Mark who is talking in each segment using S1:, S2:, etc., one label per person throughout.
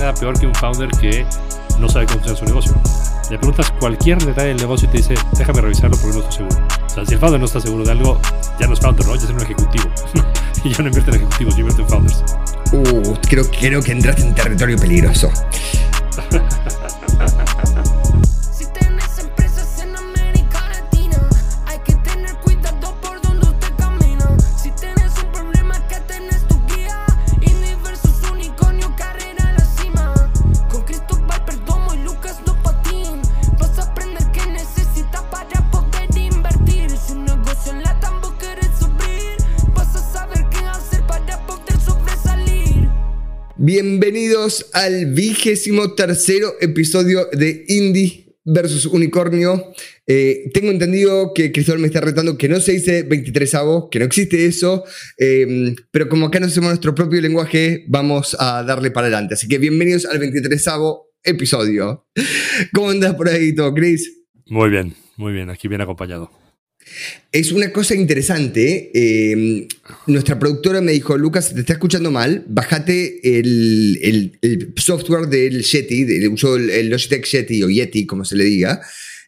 S1: nada peor que un founder que no sabe cómo funciona su negocio. Le preguntas cualquier detalle del negocio y te dice, déjame revisarlo porque no estoy seguro. O sea, si el founder no está seguro de algo, ya no es founder, ¿no? Ya es un ejecutivo. y yo no invierto en ejecutivos, yo invierto en founders.
S2: Uh, creo, creo que entraste en territorio peligroso. Bienvenidos al vigésimo tercero episodio de Indie versus Unicornio. Eh, tengo entendido que Cristóbal me está retando que no se dice 23 avo, que no existe eso, em, pero como acá no hacemos nuestro propio lenguaje, vamos a darle para adelante. Así que bienvenidos al 23 avo episodio. ¿Cómo andas por ahí todo, Chris?
S1: Muy bien, muy bien, aquí bien acompañado.
S2: Es una cosa interesante. Eh, nuestra productora me dijo, Lucas, te está escuchando mal, bájate el, software del Yeti, el, Logitech Yeti o Yeti, como se le diga.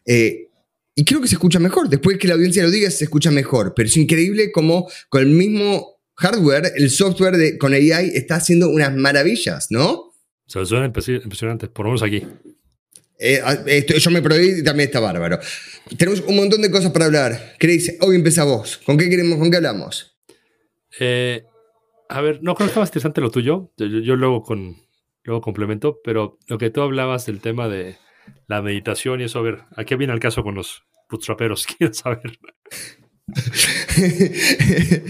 S2: Eh, y creo que se escucha mejor. Después que la audiencia lo diga, se escucha mejor. Pero es increíble cómo con el mismo hardware, el software de, con AI está haciendo unas maravillas, ¿no?
S1: Se suena impresionante, por lo menos aquí.
S2: Eh, ah, esto, yo me probé y también está bárbaro. Tenemos un montón de cosas para hablar. Chris, hoy empieza vos. ¿Con qué queremos, con qué hablamos?
S1: Eh, a ver, no creo que más interesante lo tuyo. Yo, luego, con, luego complemento, pero lo que tú hablabas del tema de la meditación y eso, a ver, aquí viene el caso con los bootstraperos? Quiero saber.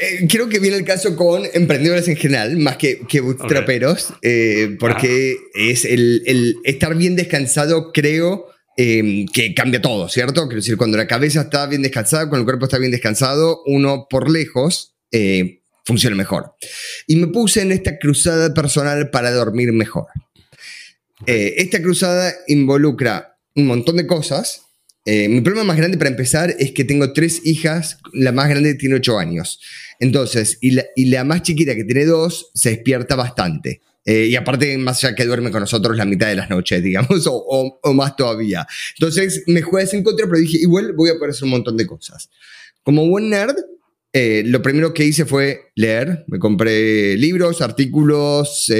S2: Eh, creo que viene el caso con emprendedores en general, más que, que bootstraperos, eh, porque es el, estar bien descansado, creo, em, que cambia todo, ¿cierto? Quiero decir, cuando la cabeza está bien descansada, cuando el cuerpo está bien descansado, uno por lejos eh, funciona mejor. Y me puse en esta cruzada personal para dormir mejor. esta cruzada involucra un montón de cosas, eh, mi problema más grande para empezar es que tengo tres hijas, la más grande tiene ocho años. Entonces, y la, más chiquita que tiene dos, se despierta bastante. Eh, y aparte, más allá que duerme con nosotros la mitad de las noches, digamos, o, más todavía. Entonces, me juegas en contra, pero dije, igual voy a poder hacer un montón de cosas. Como buen nerd, eh, lo primero que hice fue leer. Me compré libros, artículos,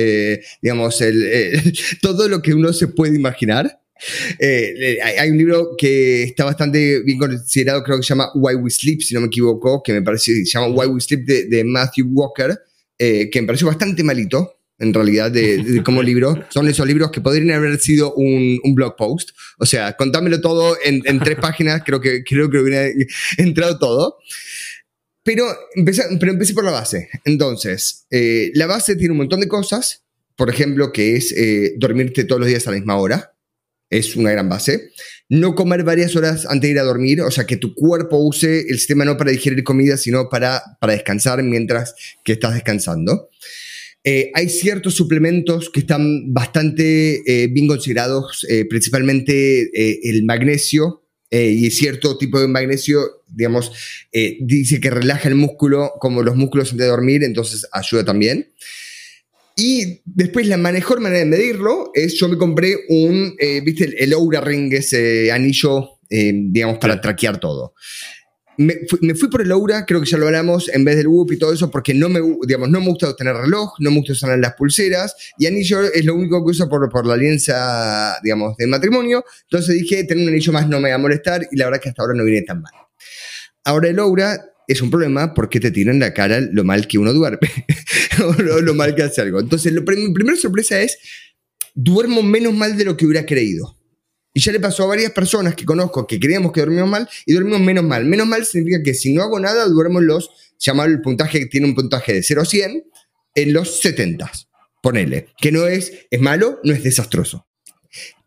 S2: digamos, todo lo que uno se puede imaginar. Eh, hay un libro que está bastante bien considerado, creo que se llama Why We Sleep, si no me equivoco, que me parece, se llama Why We Sleep de, Matthew Walker, eh, que me pareció bastante malito, en realidad, de, como libro. Son esos libros que podrían haber sido un, blog post. O sea, contámelo todo en, tres páginas, creo que, creo que hubiera entrado todo. Pero empecé, pero empecé por la base. Entonces, eh, la base tiene un montón de cosas. Por ejemplo, que es dormirte todos los días a la misma hora es una gran base. No comer varias horas antes de ir a dormir, o sea, que tu cuerpo use el sistema no para digerir comida, sino para, para descansar mientras que estás descansando. Eh, hay ciertos suplementos que están bastante eh, bien considerados, eh, principalmente el magnesio y cierto tipo de magnesio, digamos, dice que relaja el músculo como los músculos antes de dormir, entonces ayuda también. Y después la mejor manera de medirlo es, yo me compré un, eh, viste, el, Oura Ring, ese anillo, eh, digamos, para traquear todo. Me fui, por el Oura, creo que ya lo hablamos, en vez del Whoop y todo eso, porque no me, digamos, no me gusta tener reloj, no me gusta usar las pulseras, y anillo es lo único que uso por, por la alianza, digamos, de matrimonio. Entonces dije, tener un anillo más no me va a molestar, y la verdad que hasta ahora no viene tan mal. Ahora el Oura es un problema porque te tiran la cara lo mal que uno duerme o lo, mal que hace algo. Entonces, mi primera sorpresa es, duermo menos mal de lo que hubiera creído. Y ya le pasó a varias personas que conozco que creíamos que dormimos mal y dormimos menos mal. Menos mal significa que si no hago nada, duermo los, llamado el puntaje, que tiene un puntaje de 0 a 100, en los 70. Ponele. Que no es, es malo, no es desastroso.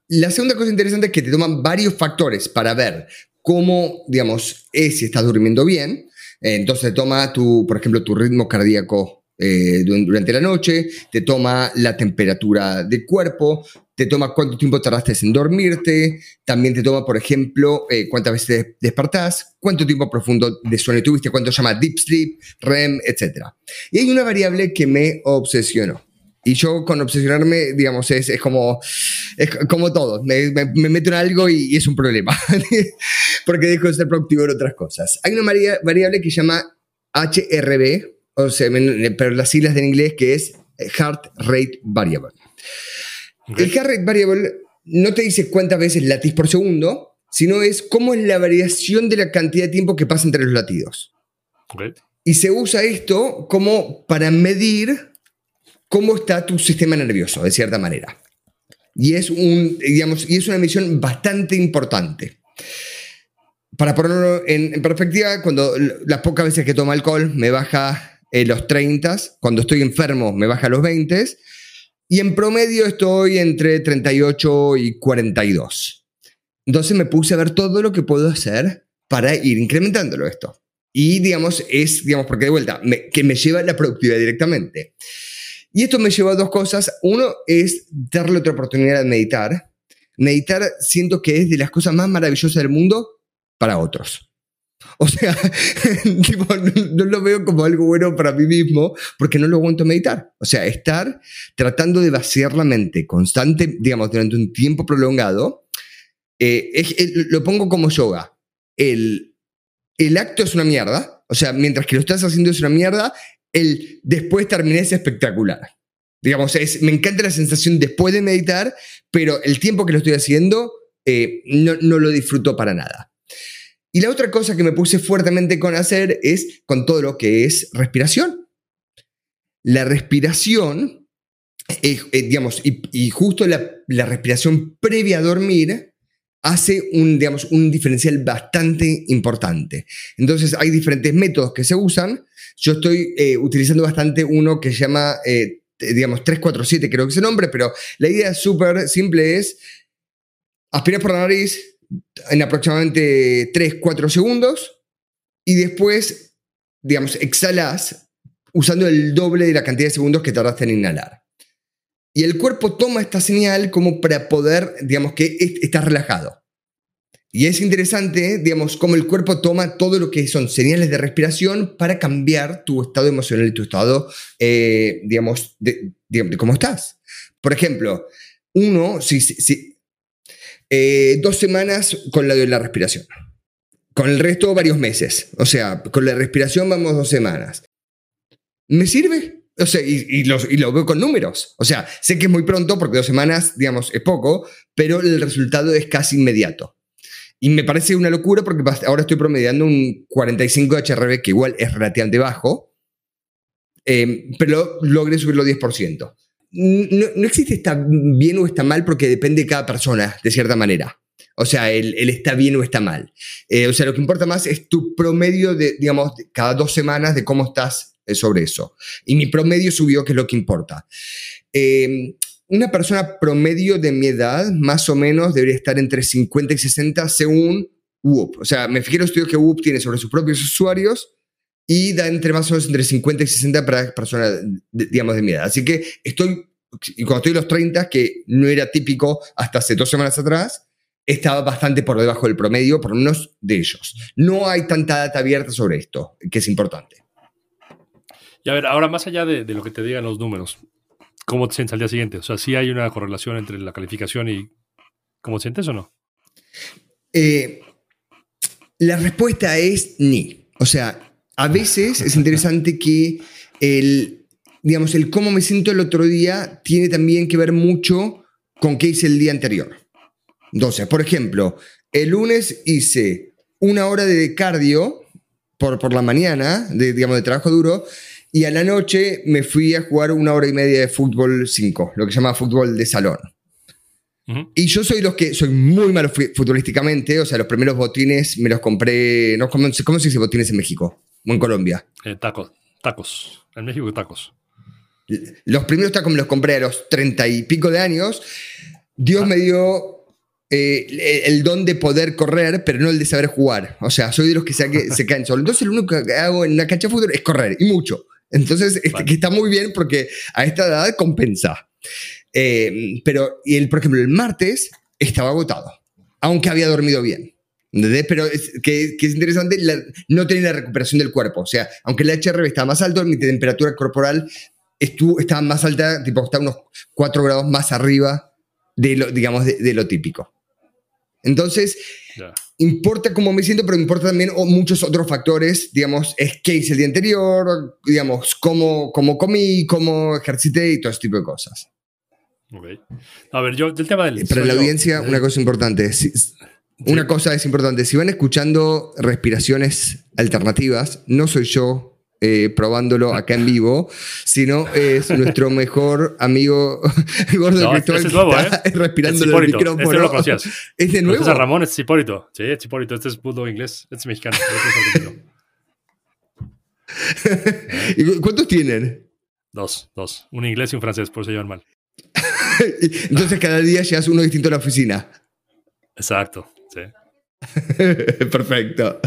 S2: La segunda cosa interesante es que te toman varios factores para ver cómo, digamos, es si estás durmiendo bien. Entonces toma tu, por ejemplo, tu ritmo cardíaco eh, durante la noche, te toma la temperatura del cuerpo, te toma cuánto tiempo tardaste en dormirte, también te toma, por ejemplo, eh, cuántas veces despertás, cuánto tiempo profundo de sueño tuviste, cuánto llama deep sleep, REM, etc. Y hay una variable que me obsesionó. Y yo con obsesionarme, digamos, es, es como, es como todo. Me, me, meto en algo y, es un problema. Porque dejo de ser productivo en otras cosas. Hay una variable que se llama HRB, o sea, pero las siglas en inglés, que es Heart Rate Variable. El Heart Rate Variable no te dice cuántas veces latís por segundo, sino es cómo es la variación de la cantidad de tiempo que pasa entre los latidos. Y se usa esto como para medir cómo está tu sistema nervioso, de cierta manera. Y es, un, digamos, y es una medición bastante importante. Para ponerlo en, perspectiva, cuando las pocas veces que tomo alcohol me baja en los 30, cuando estoy enfermo me baja a los 20, y en promedio estoy entre 38 y 42. Entonces me puse a ver todo lo que puedo hacer para ir incrementándolo esto. Y digamos, es, digamos, porque de vuelta, que me lleva a la productividad directamente. Y esto me lleva a dos cosas. Uno es darle otra oportunidad de meditar. Meditar siento que es de las cosas más maravillosas del mundo para otros. O sea, no, lo veo como algo bueno para mí mismo porque no lo aguanto meditar. O sea, estar tratando de vaciar la mente constante, digamos, durante un tiempo prolongado, eh, lo pongo como yoga. El, el acto es una mierda. O sea, mientras que lo estás haciendo es una mierda, el después terminé es espectacular. Digamos, es, me encanta la sensación después de meditar, pero el tiempo que lo estoy haciendo eh, no, no lo disfruto para nada. Y la otra cosa que me puse fuertemente con hacer es con todo lo que es respiración. La respiración, eh, digamos, y, justo la, respiración previa a dormir hace un, digamos, un diferencial bastante importante. Entonces hay diferentes métodos que se usan. Yo estoy eh, utilizando bastante uno que se llama, eh, digamos, 347, creo que es el nombre, pero la idea súper simple es aspirar por la nariz en aproximadamente 3-4 segundos y después, digamos, exhalas usando el doble de la cantidad de segundos que tardaste en inhalar. Y el cuerpo toma esta señal como para poder, digamos, que estás relajado. Y es interesante, digamos, cómo el cuerpo toma todo lo que son señales de respiración para cambiar tu estado emocional y tu estado, eh, digamos, de, cómo estás. Por ejemplo, uno, si, si eh, dos semanas con la la respiración. Con el resto, varios meses. O sea, con la respiración vamos dos semanas. ¿Me sirve? O sea, y, lo veo con números. O sea, sé que es muy pronto porque dos semanas, digamos, es poco, pero el resultado es casi inmediato. Y me parece una locura porque ahora estoy promediando un 45 HRB, que igual es relativamente bajo, eh, pero logré subirlo 10%. No, no, existe está bien o está mal porque depende de cada persona, de cierta manera. O sea, él, está bien o está mal. Eh, o sea, lo que importa más es tu promedio de, digamos, cada dos semanas de cómo estás sobre eso. Y mi promedio subió, que es lo que importa. Em, una persona promedio de mi edad, más o menos, debería estar entre 50 y 60 según Whoop. O sea, me fijé en los estudios que Whoop tiene sobre sus propios usuarios y da entre más o menos entre 50 y 60 para personas, digamos, de mi edad. Así que estoy, y cuando estoy en los 30, que no era típico hasta hace dos semanas atrás, estaba bastante por debajo del promedio, por lo menos de ellos. No hay tanta data abierta sobre esto, que es importante.
S1: Y a ver, ahora más allá de, lo que te digan los números, ¿cómo te sientes al día siguiente? O sea, ¿sí hay una correlación entre la calificación y cómo te sientes o no?
S2: Eh, la respuesta es ni. O sea, a veces es interesante que el, digamos, el cómo me siento el otro día tiene también que ver mucho con qué hice el día anterior. Entonces, por ejemplo, el lunes hice una hora de cardio por, por la mañana, de, digamos, de trabajo duro, y a la noche me fui a jugar una hora y media de fútbol 5, lo que se llama fútbol de salón. Y yo soy los que soy muy malo futbolísticamente, o sea, los primeros botines me los compré, no, ¿cómo, se dice botines en México o en Colombia?
S1: Eh, tacos, tacos, en México tacos.
S2: Los primeros tacos me los compré a los treinta y pico de años. Dios ah. me dio eh, el don de poder correr, pero no el de saber jugar. O sea, soy de los que se, se caen solo. Entonces, lo único que hago en una cancha de fútbol es correr, y mucho. Entonces, este, que está muy bien porque a esta edad compensa. Eh, pero, y el, por ejemplo, el martes estaba agotado, aunque había dormido bien. Pero es, que, es interesante, no tenía la recuperación del cuerpo. O sea, aunque el HRV estaba más alto, mi temperatura corporal estuvo, estaba más alta, tipo, está unos 4 grados más arriba de lo, digamos, de, lo típico. Entonces, importa cómo me siento, pero importa también muchos otros factores, digamos, es qué hice el día anterior, digamos, cómo, cómo comí, cómo ejercité y todo ese tipo de cosas.
S1: Ok. A ver, yo del tema del.
S2: Para la audiencia, una cosa importante. Una cosa es importante. Si van escuchando respiraciones alternativas, no soy yo eh, probándolo acá en vivo, sino es nuestro mejor amigo
S1: Gordo no, Cristóbal es nuevo, ¿eh?
S2: respirando el micrófono.
S1: Este lo.
S2: ¿Es de nuevo?
S1: Este es Ramón, es Cipórito. Sí, es Cipórito. Este es bulldog inglés. Este es mexicano.
S2: ¿Y cuántos tienen?
S1: Dos, dos. Un inglés y un francés, por eso llevan mal.
S2: Entonces cada día llevas uno distinto a la oficina.
S1: Exacto, sí.
S2: Perfecto.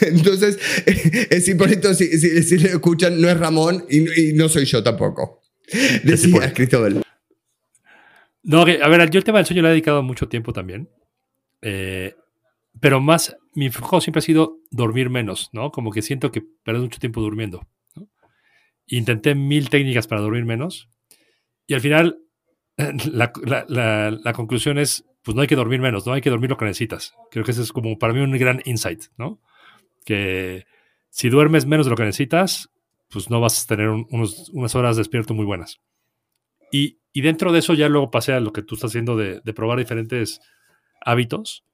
S2: Entonces, es importante, si, si, le escuchan, no es Ramón y, no soy yo tampoco. Decía Cristóbal.
S1: No, a ver, yo el tema del sueño le he dedicado mucho tiempo también. Eh, pero más, mi foco siempre ha sido dormir menos, ¿no? Como que siento que pierdo mucho tiempo durmiendo. Intenté mil técnicas para dormir menos. Y al final, la, la conclusión es pues no hay que dormir menos, no hay que dormir lo que necesitas. Creo que ese es como para mí un gran insight, ¿no? Que si duermes menos de lo que necesitas, pues no vas a tener unas horas despierto muy buenas. Y, dentro de eso ya luego pasé a lo que tú estás haciendo de, probar diferentes hábitos.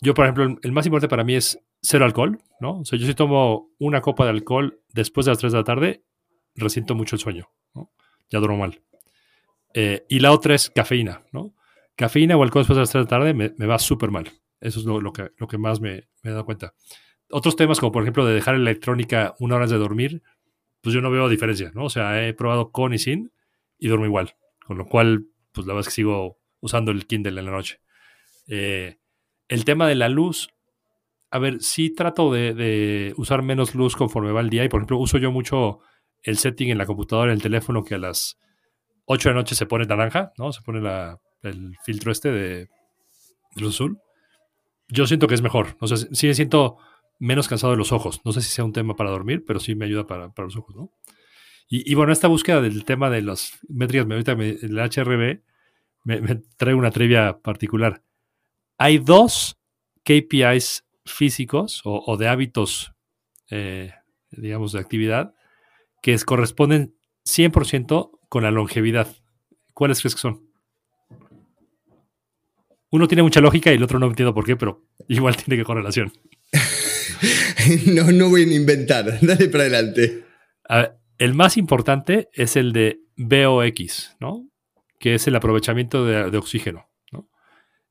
S1: Yo, por ejemplo, el, más importante para mí es cero alcohol, ¿no? O sea, yo si tomo una copa de alcohol después de las 3 de la tarde, resiento mucho el sueño, ¿no? Ya duermo mal. Eh, y la otra es cafeína, ¿no? Cafeína o alcohol después de las 3 de la tarde me, va súper mal. Eso es lo, que, lo que más me, he dado cuenta. Otros temas, como por ejemplo de dejar electrónica una hora antes de dormir, pues yo no veo diferencia, ¿no? O sea, he probado con y sin y duermo igual. Con lo cual, pues la verdad es que sigo usando el Kindle en la noche. Eh, el tema de la luz, a ver, sí trato de, de, usar menos luz conforme va el día. Y por ejemplo, uso yo mucho el setting en la computadora, en el teléfono, que a las 8 de la noche se pone naranja, ¿no? Se pone la, el filtro este de, luz azul, yo siento que es mejor. O sea, sí me siento menos cansado de los ojos. No sé si sea un tema para dormir, pero sí me ayuda para, los ojos, ¿no? Y, bueno, esta búsqueda del tema de las métricas, ahorita el HRB me, trae una trivia particular. Hay dos KPIs físicos o, de hábitos, eh, digamos, de actividad, que corresponden 100% con la longevidad. ¿Cuáles crees que son? Uno tiene mucha lógica y el otro no entiendo por qué, pero igual tiene que correlación.
S2: no, no voy a inventar. Dale para adelante.
S1: el más importante es el de BOX, ¿no? Que es el aprovechamiento de, oxígeno. ¿no?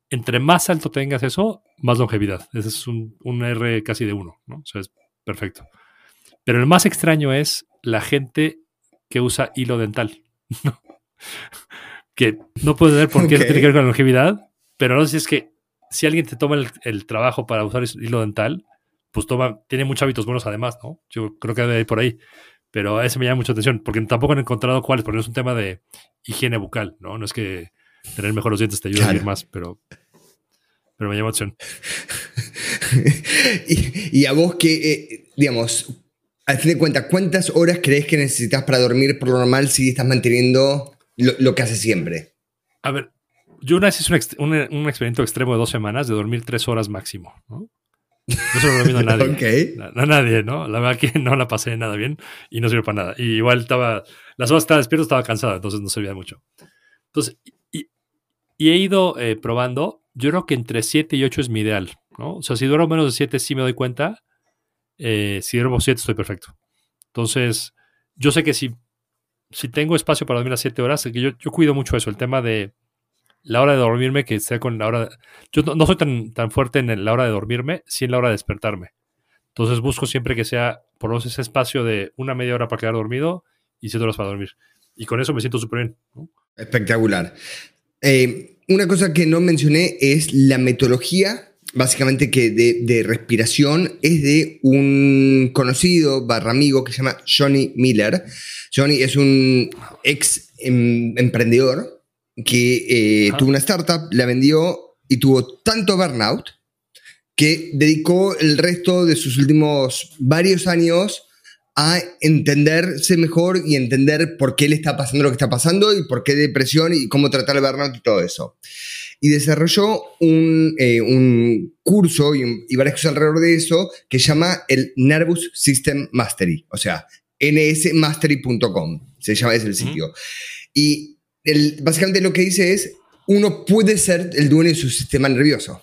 S1: Entre más alto tengas eso, más longevidad. Ese es un, R casi de uno, ¿no? O sea, es perfecto. Pero el más extraño es la gente que usa hilo dental. que no puede ver por qué eso tiene que ver con la longevidad, pero no sé si es que si alguien te toma el, trabajo para usar hilo dental, pues toma, tiene muchos hábitos buenos además, ¿no? Yo creo que debe ir por ahí. Pero ese me llama mucha atención, porque tampoco han encontrado cuáles, porque no es un tema de higiene bucal, ¿no? No es que tener mejor los dientes te ayude a vivir más, pero, pero me llama atención.
S2: y, a vos que, eh, digamos, al fin de cuentas, ¿cuántas horas crees que necesitas para dormir por lo normal si estás manteniendo lo, lo que haces siempre?
S1: A ver, yo una vez hice un, un, experimento extremo de dos semanas de dormir tres horas máximo, ¿no? No se lo recomiendo a nadie. a, nadie, ¿no? La verdad que no la pasé nada bien y no sirvió para nada. Y igual estaba, las horas estaba despierto, estaba cansado, entonces no servía mucho. Entonces, y, he ido eh, probando, yo creo que entre 7 y 8 es mi ideal, ¿no? O sea, si duermo menos de 7 sí me doy cuenta, eh, si duermo 7 estoy perfecto. Entonces, yo sé que si, si tengo espacio para dormir las 7 horas, que yo, yo cuido mucho eso, el tema de la hora de dormirme que sea con la hora... Yo no, soy tan, tan fuerte en la hora de dormirme, sí en la hora de despertarme. Entonces busco siempre que sea por lo menos ese espacio de una media hora para quedar dormido y siete horas para dormir. Y con eso me siento súper bien.
S2: Espectacular. Eh, una cosa que no mencioné es la metodología, básicamente que de, respiración, es de un conocido barra amigo que se llama Johnny Miller. Johnny es un ex em, emprendedor que eh, tuvo una startup, la vendió y tuvo tanto burnout que dedicó el resto de sus últimos varios años a entenderse mejor y entender por qué le está pasando lo que está pasando y por qué depresión y cómo tratar el burnout y todo eso. Y desarrolló un, eh, un curso y, y, varias cosas alrededor de eso que se llama el Nervous System Mastery, o sea, nsmastery.com, se llama, es el sitio. Y el, básicamente lo que dice es, uno puede ser el dueño de su sistema nervioso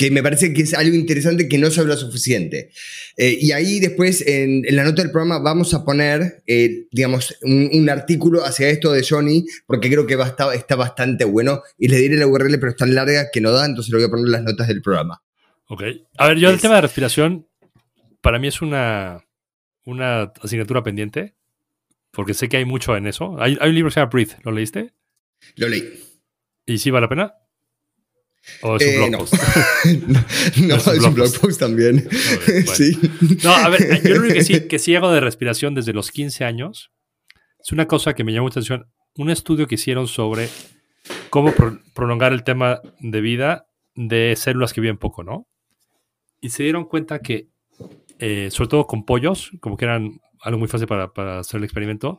S2: que me parece que es algo interesante que no se habla suficiente. Eh, y ahí después en, la nota del programa vamos a poner, eh, digamos, un, artículo hacia esto de Johnny, porque creo que va está bastante bueno. Y le diré la URL, pero es tan larga que no da, entonces lo voy a poner en las notas del programa.
S1: Ok. A ver, yo el tema de respiración, para mí es una, una asignatura pendiente, porque sé que hay mucho en eso. Hay, hay un libro que se llama Breathe, ¿lo leíste?
S2: Lo leí.
S1: ¿Y sí vale la pena? ¿O es un
S2: Eh,
S1: blog
S2: no.
S1: post?
S2: no,
S1: Es
S2: es
S1: un
S2: un
S1: blog post.
S2: post también.
S1: bueno.
S2: sí.
S1: No, a ver, yo lo único que sí, que sí hago de respiración desde los 15 años es una cosa que me llamó mucha atención. Un estudio que hicieron sobre cómo pro- prolongar el tema de vida de células que viven poco, ¿no? Y se dieron cuenta que, eh, sobre todo con pollos, como que eran algo muy fácil para, para hacer el experimento,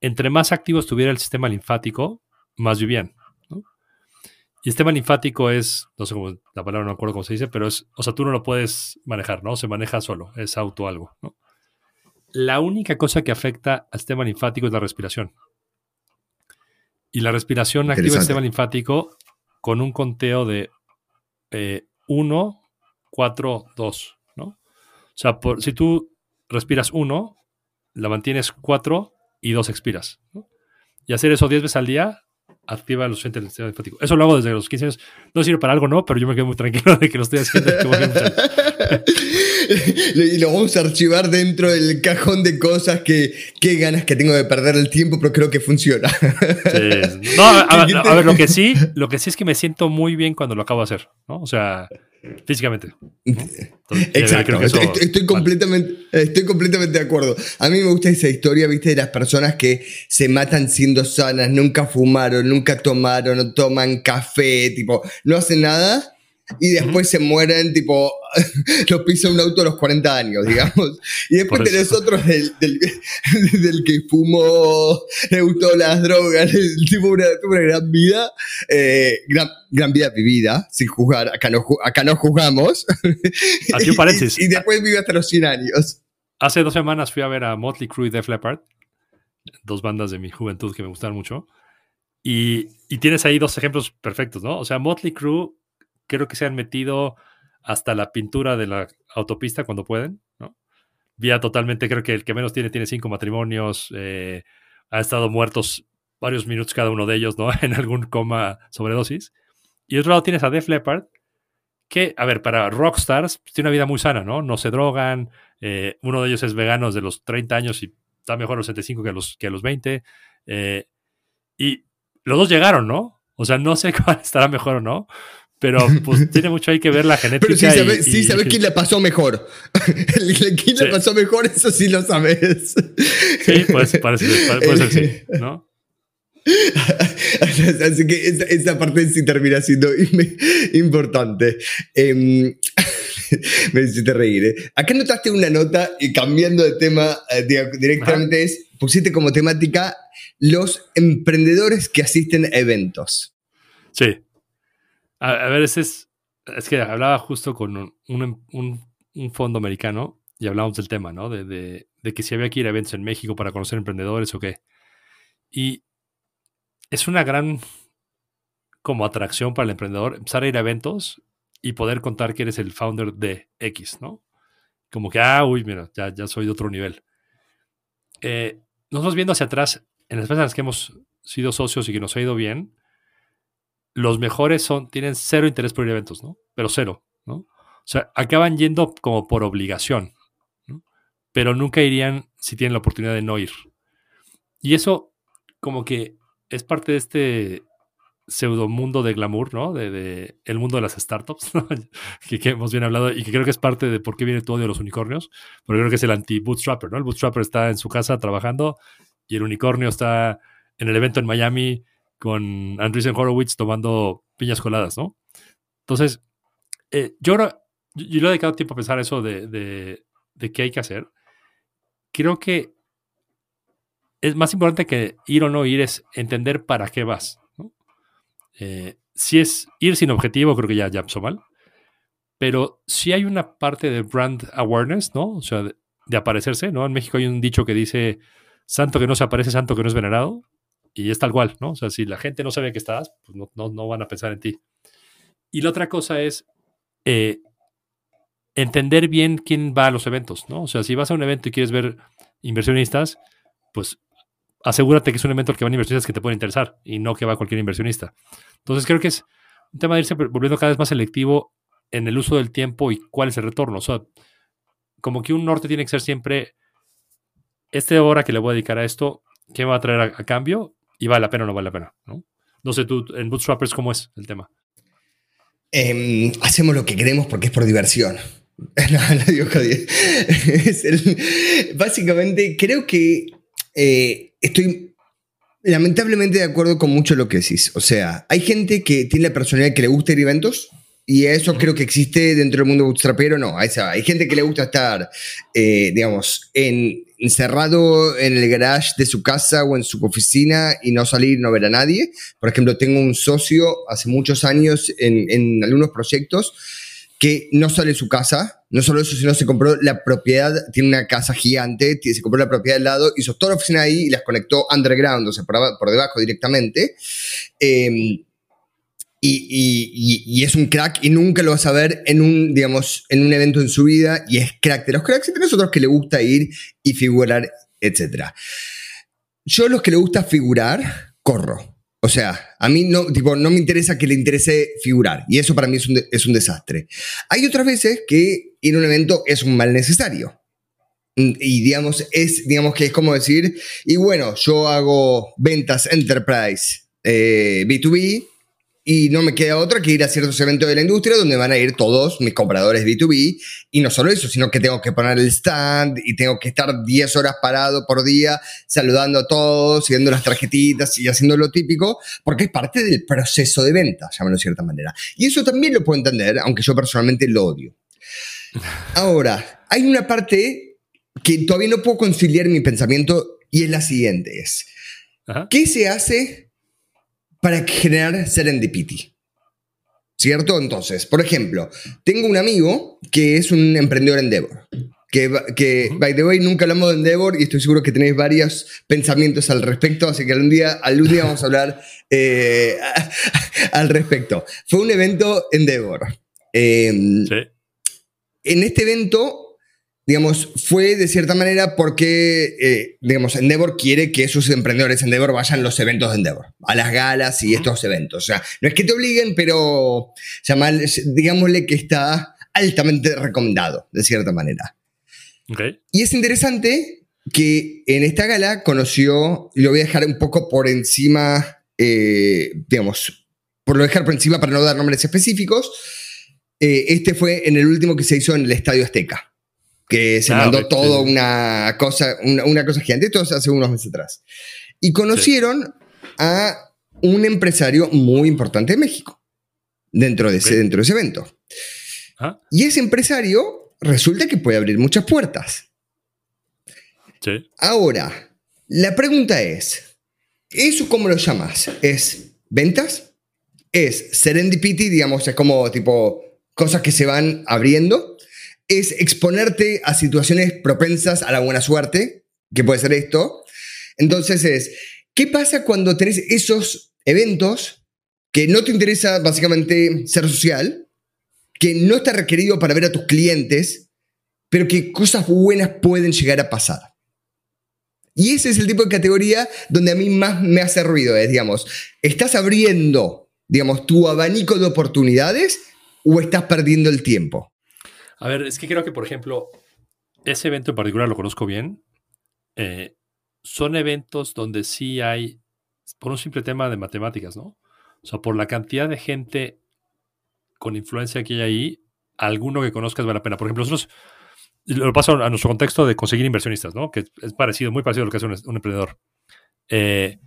S1: entre más activo estuviera el sistema linfático, más vivían. ¿no? Y el sistema linfático es, no sé cómo, la palabra no me acuerdo cómo se dice, pero es, o sea, tú no lo puedes manejar, ¿no? Se maneja solo, es auto algo, ¿no? La única cosa que afecta al sistema linfático es la respiración. Y la respiración activa el sistema linfático con un conteo de 1, 4, 2, ¿no? O sea, por- si tú respiras 1, la mantienes 4 y 2 expiras, ¿no? Y hacer eso 10 veces al día activa lo suficiente el sistema linfático. Eso lo hago desde los 15 años. No sirve para algo, ¿no? Pero yo me quedo muy tranquilo de que lo estoy haciendo.
S2: y lo vamos a archivar dentro del cajón de cosas que qué ganas que tengo de perder el tiempo, pero creo que funciona.
S1: Sí. No, a, a- a ver, lo que sí, lo que sí es que me siento muy bien cuando lo acabo de hacer, ¿no? O sea, físicamente.
S2: Exacto,
S1: eso-
S2: estoy,
S1: vale.
S2: completamente, estoy completamente de acuerdo. A mí me gusta esa historia, viste, de las personas que se matan siendo sanas, nunca fumaron, nunca tomaron, no toman café, tipo, no hacen nada y después se mueren, tipo, los pisa un auto a los 40 años, digamos. Y después tenés otros del, del, del que fumó, le gustó las drogas, el tipo una, una gran vida, eh, gran, gran vida vivida, sin juzgar, acá no, acá no juzgamos.
S1: Aquí un paréntesis.
S2: Y, y después vive hasta los 100 años.
S1: Hace dos semanas fui a ver a Motley Crue y Def Leppard, dos bandas de mi juventud que me gustaron mucho. Y, y tienes ahí dos ejemplos perfectos, ¿no? O sea, Motley Crue creo que se han metido hasta la pintura de la autopista cuando pueden, ¿no? Vía totalmente, creo que el que menos tiene tiene cinco matrimonios, eh, ha estado muertos varios minutos cada uno de ellos, ¿no? En algún coma sobredosis. Y otro lado tienes a Def Leppard, que, a ver, para rockstars, pues, tiene una vida muy sana, ¿no? No se drogan, eh, uno de ellos es vegano desde los 30 años y está mejor a los 75 que a los, que a los 20. eh, y los dos llegaron, ¿no? O sea, no sé cuál estará mejor o no, pero pues tiene mucho ahí que ver la genética.
S2: Pero sí
S1: y-
S2: sabes, sí
S1: y-
S2: sabes quién la pasó mejor. ¿Quién
S1: Sí.
S2: la pasó mejor? Eso sí lo sabes.
S1: Sí, pues parece, puede, ser sí, ¿no?
S2: Así que esa, esa parte sí termina siendo im- importante. Em, me hiciste reír. ¿eh? Acá notaste una nota y cambiando de tema eh, di- directamente es, pusiste como temática los emprendedores que asisten a eventos.
S1: Sí. A, a ver, ese es. Es que hablaba justo con un, un- un- un fondo americano y hablábamos del tema, ¿no? De, de- de que si había que ir a eventos en México para conocer emprendedores o qué. Y es una gran como atracción para el emprendedor empezar a ir a eventos y poder contar que eres el founder de X, ¿no? Como que, ah, uy, mira, ya, ya soy de otro nivel. Eh, nosotros viendo hacia atrás, en las veces en las que hemos sido socios y que nos ha ido bien, los mejores son, tienen cero interés por ir a eventos, ¿no? Pero cero, ¿no? O sea, acaban yendo como por obligación, ¿no? Pero nunca irían si tienen la oportunidad de no ir. Y eso como que es parte de este pseudo mundo de glamour, ¿no? De, de el mundo de las startups, ¿no? que, que hemos bien hablado y que creo que es parte de por qué viene odio a los unicornios, porque creo que es el anti-bootstrapper, ¿no? El bootstrapper está en su casa trabajando y el unicornio está en el evento en Miami con Andreessen Horowitz tomando piñas coladas, ¿no? Entonces, eh, yo, ahora- yo, le he dedicado tiempo a pensar eso de, de, de qué hay que hacer. creo que es más importante que ir o no ir es entender para qué vas. Eh, si es ir sin objetivo, creo que ya, ya empezó mal. Pero si hay una parte de brand awareness, ¿no? O sea, de, de, aparecerse, ¿no? En México hay un dicho que dice, santo que no se aparece, santo que no es venerado. Y es tal cual, ¿no? O sea, si la gente no sabe que estás, pues no, no, no van a pensar en ti. Y la otra cosa es eh, entender bien quién va a los eventos, ¿no? O sea, si vas a un evento y quieres ver inversionistas, pues asegúrate que es un evento al que van inversionistas que te pueden interesar y no que va cualquier inversionista. Entonces creo que es un tema de irse volviendo cada vez más selectivo en el uso del tiempo y cuál es el retorno. O sea, como que un norte tiene que ser siempre, esta hora que le voy a dedicar a esto, ¿qué me va a traer a, cambio? Y vale la pena o no vale la pena, ¿no? No sé tú, en Bootstrappers, ¿cómo es el tema?
S2: Eh, hacemos lo que queremos porque es por diversión. No, no digo es básicamente, creo que eh, estoy lamentablemente de acuerdo con mucho lo que decís. O sea, hay gente que tiene la personalidad que le gusta ir a eventos y eso creo que existe dentro del mundo bootstrapero. No, hay, hay gente que le gusta estar, eh, digamos, en, encerrado en el garage de su casa o en su oficina y no salir, no ver a nadie. Por ejemplo, tengo un socio hace muchos años en, en algunos proyectos que no sale de su casa, no solo eso, sino se compró la propiedad, tiene una casa gigante, se compró la propiedad al lado, hizo toda la oficina ahí y las conectó underground, o sea, por, por debajo directamente. Eh, y, y, es un crack y nunca lo vas a ver en un, digamos, en un evento en su vida y es crack de los cracks y tenés otros que le gusta ir y figurar, etc. Yo los que le gusta figurar, corro. O sea, a mí no, tipo, no me interesa que le interese figurar y eso para mí es un, es un desastre. Hay otras veces que ir a un evento es un mal necesario. Y digamos, es, digamos que es como decir, y bueno, yo hago ventas enterprise eh, B2B, y no me queda otra que ir a ciertos eventos de la industria donde van a ir todos mis compradores B2B. Y no solo eso, sino que tengo que poner el stand y tengo que estar 10 horas parado por día saludando a todos, siguiendo las tarjetitas y haciendo lo típico, porque es parte del proceso de venta, llámalo de cierta manera. Y eso también lo puedo entender, aunque yo personalmente lo odio. Ahora, hay una parte que todavía no puedo conciliar en mi pensamiento y es la siguiente. Es, ¿qué se hace para generar serendipity. ¿Cierto? Entonces, por ejemplo, tengo un amigo que es un emprendedor Endeavor. Que, que by the way, nunca hablamos de Endeavor y estoy seguro que tenéis varios pensamientos al respecto, así que algún día, algún día vamos a hablar eh, al respecto. Fue un evento Endeavor. Eh, sí. En este evento digamos, fue de cierta manera porque, eh, digamos, Endeavor quiere que sus emprendedores Endeavor vayan a los eventos de Endeavor, a las galas y estos eventos. O sea, no es que te obliguen, pero digámosle que está altamente recomendado, de cierta manera. Y es interesante que en esta gala conoció, y lo voy a dejar un poco por encima, eh, digamos, por lo dejar por encima para no dar nombres específicos, eh, este fue en el último que se hizo en el Estadio Azteca que se ah, mandó todo una cosa, una, cosa gigante. Esto hace unos meses atrás. Y conocieron a un empresario muy importante de México dentro de, ese, dentro de ese evento. Ah. Y ese empresario resulta que puede abrir muchas puertas. Sí. Ahora, la pregunta es, ¿eso cómo lo llamas? ¿Es ventas? ¿Es serendipity? Digamos, es como tipo cosas que se van abriendo es exponerte a situaciones propensas a la buena suerte, que puede ser esto. Entonces es, ¿qué pasa cuando tenés esos eventos que no te interesa básicamente ser social, que no está requerido para ver a tus clientes, pero que cosas buenas pueden llegar a pasar? Y ese es el tipo de categoría donde a mí más me hace ruido, es, digamos, ¿estás abriendo, digamos, tu abanico de oportunidades o estás perdiendo el tiempo?
S1: A ver, es que creo que, por ejemplo, ese evento en particular lo conozco bien. Eh, son eventos donde sí hay, por un simple tema de matemáticas, ¿no? O sea, por la cantidad de gente con influencia que hay ahí, alguno que conozcas vale la pena. Por ejemplo, nosotros, lo paso a nuestro contexto de conseguir inversionistas, ¿no? Que es parecido, muy parecido a lo que hace un, emprendedor. Eh,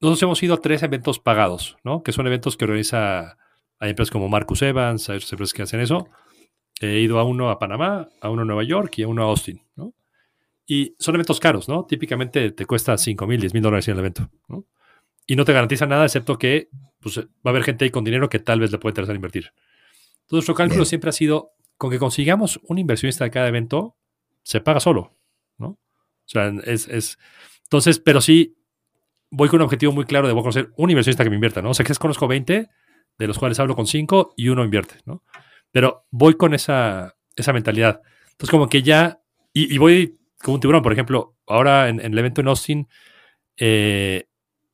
S1: nosotros hemos ido a tres eventos pagados, ¿no? Que son eventos que organiza, hay empresas como Marcus Evans, hay otras empresas que hacen eso, He ido a uno a Panamá, a uno a Nueva York y a uno a Austin, ¿no? Y son eventos caros, ¿no? Típicamente te cuesta 5 mil, 10 mil dólares en el evento, ¿no? Y no te garantiza nada, excepto que pues, va a haber gente ahí con dinero que tal vez le puede interesar invertir. Entonces, nuestro cálculo siempre ha sido, con que consigamos un inversionista de cada evento, se paga solo, ¿no? O sea, es, es entonces, pero sí, voy con un objetivo muy claro de voy a conocer un inversionista que me invierta, ¿no? O sea, que conozco 20, de los cuales hablo con 5 y uno invierte, ¿no? Pero voy con esa, esa mentalidad. Entonces, como que ya, y, voy como un tiburón, por ejemplo, ahora en, el evento en Austin, eh,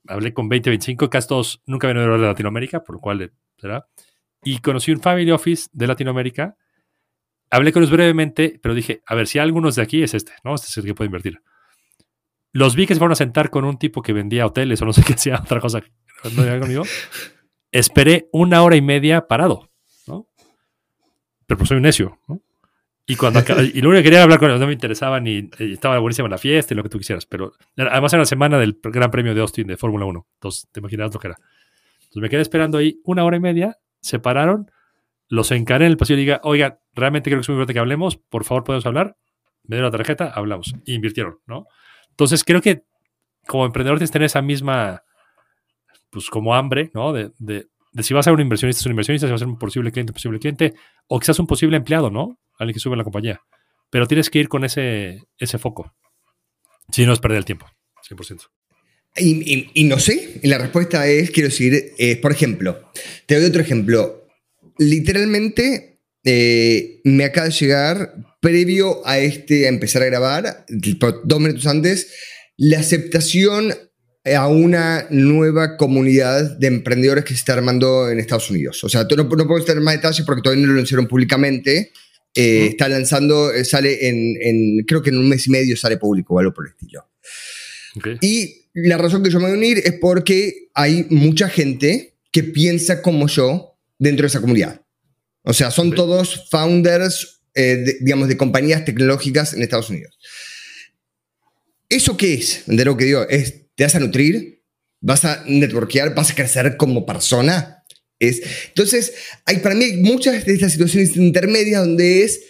S1: hablé con 20, 25, casi todos nunca habían de Latinoamérica, por lo cual eh, será. Y conocí un family office de Latinoamérica. Hablé con ellos brevemente, pero dije, a ver, si algunos de aquí es este, ¿no? Este es el que puede invertir. Los vi que se fueron a sentar con un tipo que vendía hoteles o no sé qué hacía, otra cosa. ¿No conmigo? Esperé una hora y media parado. Pero pues soy un necio, ¿no? Y, cuando y lo único que quería hablar con ellos, no me interesaba ni. Estaba buenísima la fiesta y lo que tú quisieras, pero además era la semana del Gran Premio de Austin de Fórmula 1. Entonces, te imaginas lo que era. Entonces me quedé esperando ahí una hora y media, se pararon, los encaré en el pasillo y diga, oiga, realmente creo que es muy importante que hablemos, por favor, podemos hablar. Me dieron la tarjeta, hablamos. Y invirtieron, ¿no? Entonces creo que como emprendedor tienes que tener esa misma, pues como hambre, ¿no? De, de, si vas a ser un inversionista, es un inversionista, si vas a ser un posible cliente, posible cliente, o quizás un posible empleado, ¿no? Alguien que sube en la compañía. Pero tienes que ir con ese, ese foco. Si no es perder el tiempo, 100%.
S2: Y, y, no sé, y la respuesta es, quiero decir, por ejemplo, te doy otro ejemplo. Literalmente, eh, me acaba de llegar previo a este, a empezar a grabar, dos minutos antes, la aceptación a una nueva comunidad de emprendedores que se está armando en Estados Unidos. O sea, no, no puedo tener más detalles porque todavía no lo anunciaron públicamente. Eh, está lanzando, eh, sale en, creo que en un mes y medio sale público o algo por el estilo. Y la razón que yo me voy a unir es porque hay mucha gente que piensa como yo dentro de esa comunidad. O sea, son todos founders eh, digamos, de compañías tecnológicas en Estados Unidos. ¿Eso qué es? De lo que digo, es, ¿te vas a nutrir? ¿Vas a networkear? ¿Vas a crecer como persona? Es, entonces, hay para mí muchas de estas situaciones intermedias donde es,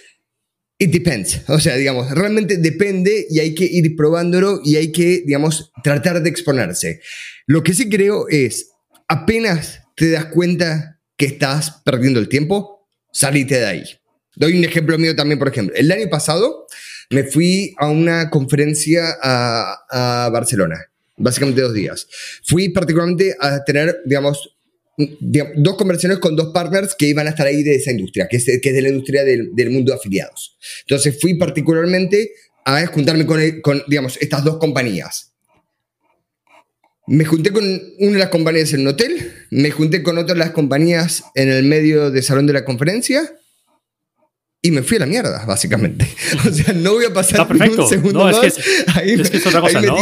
S2: it depends. O sea, digamos, realmente depende y hay que ir probándolo y hay que, digamos, tratar de exponerse. Lo que sí creo es, apenas te das cuenta que estás perdiendo el tiempo, salite de ahí. Doy un ejemplo mío también, por ejemplo. El año pasado me fui a una conferencia a, Barcelona, básicamente dos días. Fui particularmente a tener, digamos, dos conversaciones con dos partners que iban a estar ahí de esa industria, que es, que es de la industria del, mundo de afiliados. Entonces fui particularmente a juntarme con, con, digamos, estas dos compañías. Me junté con una de las compañías en un hotel, me junté con otra de las compañías en el medio del salón de la conferencia y me fui a la mierda, básicamente. O sea, no voy a pasar un segundo más. Es que ahí, es que es otra cosa, ¿no?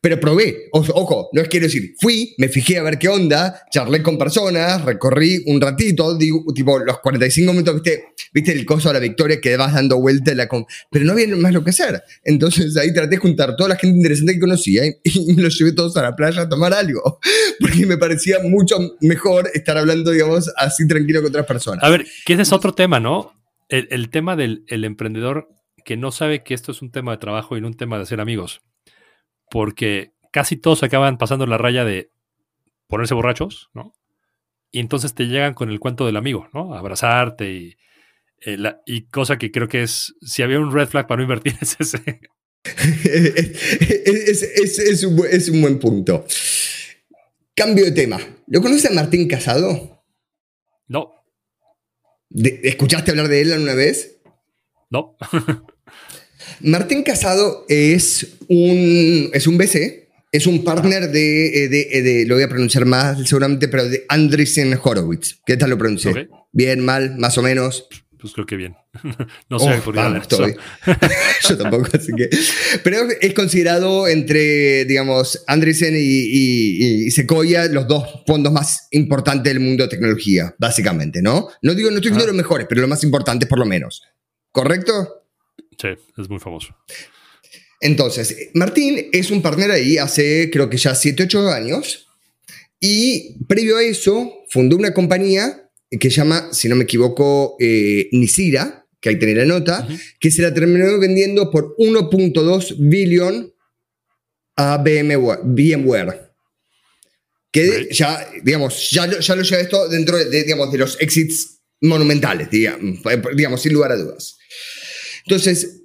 S2: Pero probé, ojo, no es quiero decir, fui, me fijé a ver qué onda, charlé con personas, recorrí un ratito, digo, tipo los 45 minutos, viste, viste el coso a la victoria que vas dando vuelta, la pero no había más lo que hacer. Entonces ahí traté de juntar toda la gente interesante que conocía y, los llevé todos a la playa a tomar algo, porque me parecía mucho mejor estar hablando, digamos, así tranquilo con otras personas.
S1: A ver, que ese es otro tema, ¿no? el, tema del emprendedor que no sabe que esto es un tema de trabajo y no un tema de hacer amigos. Porque casi todos acaban pasando la raya de ponerse borrachos, ¿no? Y entonces te llegan con el cuento del amigo, ¿no? Abrazarte y, eh, y cosa que creo que es, si había un red flag para no invertir, es ese.
S2: es, un, es, un, buen punto. Cambio de tema. ¿Lo conoce a Martín Casado?
S1: No.
S2: ¿Escuchaste hablar de él alguna vez?
S1: No.
S2: Martín Casado es un, es un BC, es un partner de, eh, eh, de, lo voy a pronunciar más seguramente, pero de Andreessen Horowitz. ¿Qué tal lo pronuncié? Bien, mal, más o menos.
S1: Pues creo que bien. no sé por qué.
S2: estoy. Yo tampoco, así que. Pero es considerado entre, digamos, Andreessen y, Sequoia los dos fondos más importantes del mundo de tecnología, básicamente, ¿no? No digo, no estoy diciendo los mejores, pero los más importantes por lo menos. ¿Correcto?
S1: Sí, es muy famoso.
S2: Entonces, Martín es un partner ahí hace creo que ya 7, 8 años. Y previo a eso, fundó una compañía que se llama, si no me equivoco, eh, Nisira, que ahí tenés la nota, que se la terminó vendiendo por 1.2 billón a VMware. Que ya, digamos, ya, ya lo lleva esto dentro de, digamos, de los exits monumentales, digamos, digamos, sin lugar a dudas. Entonces,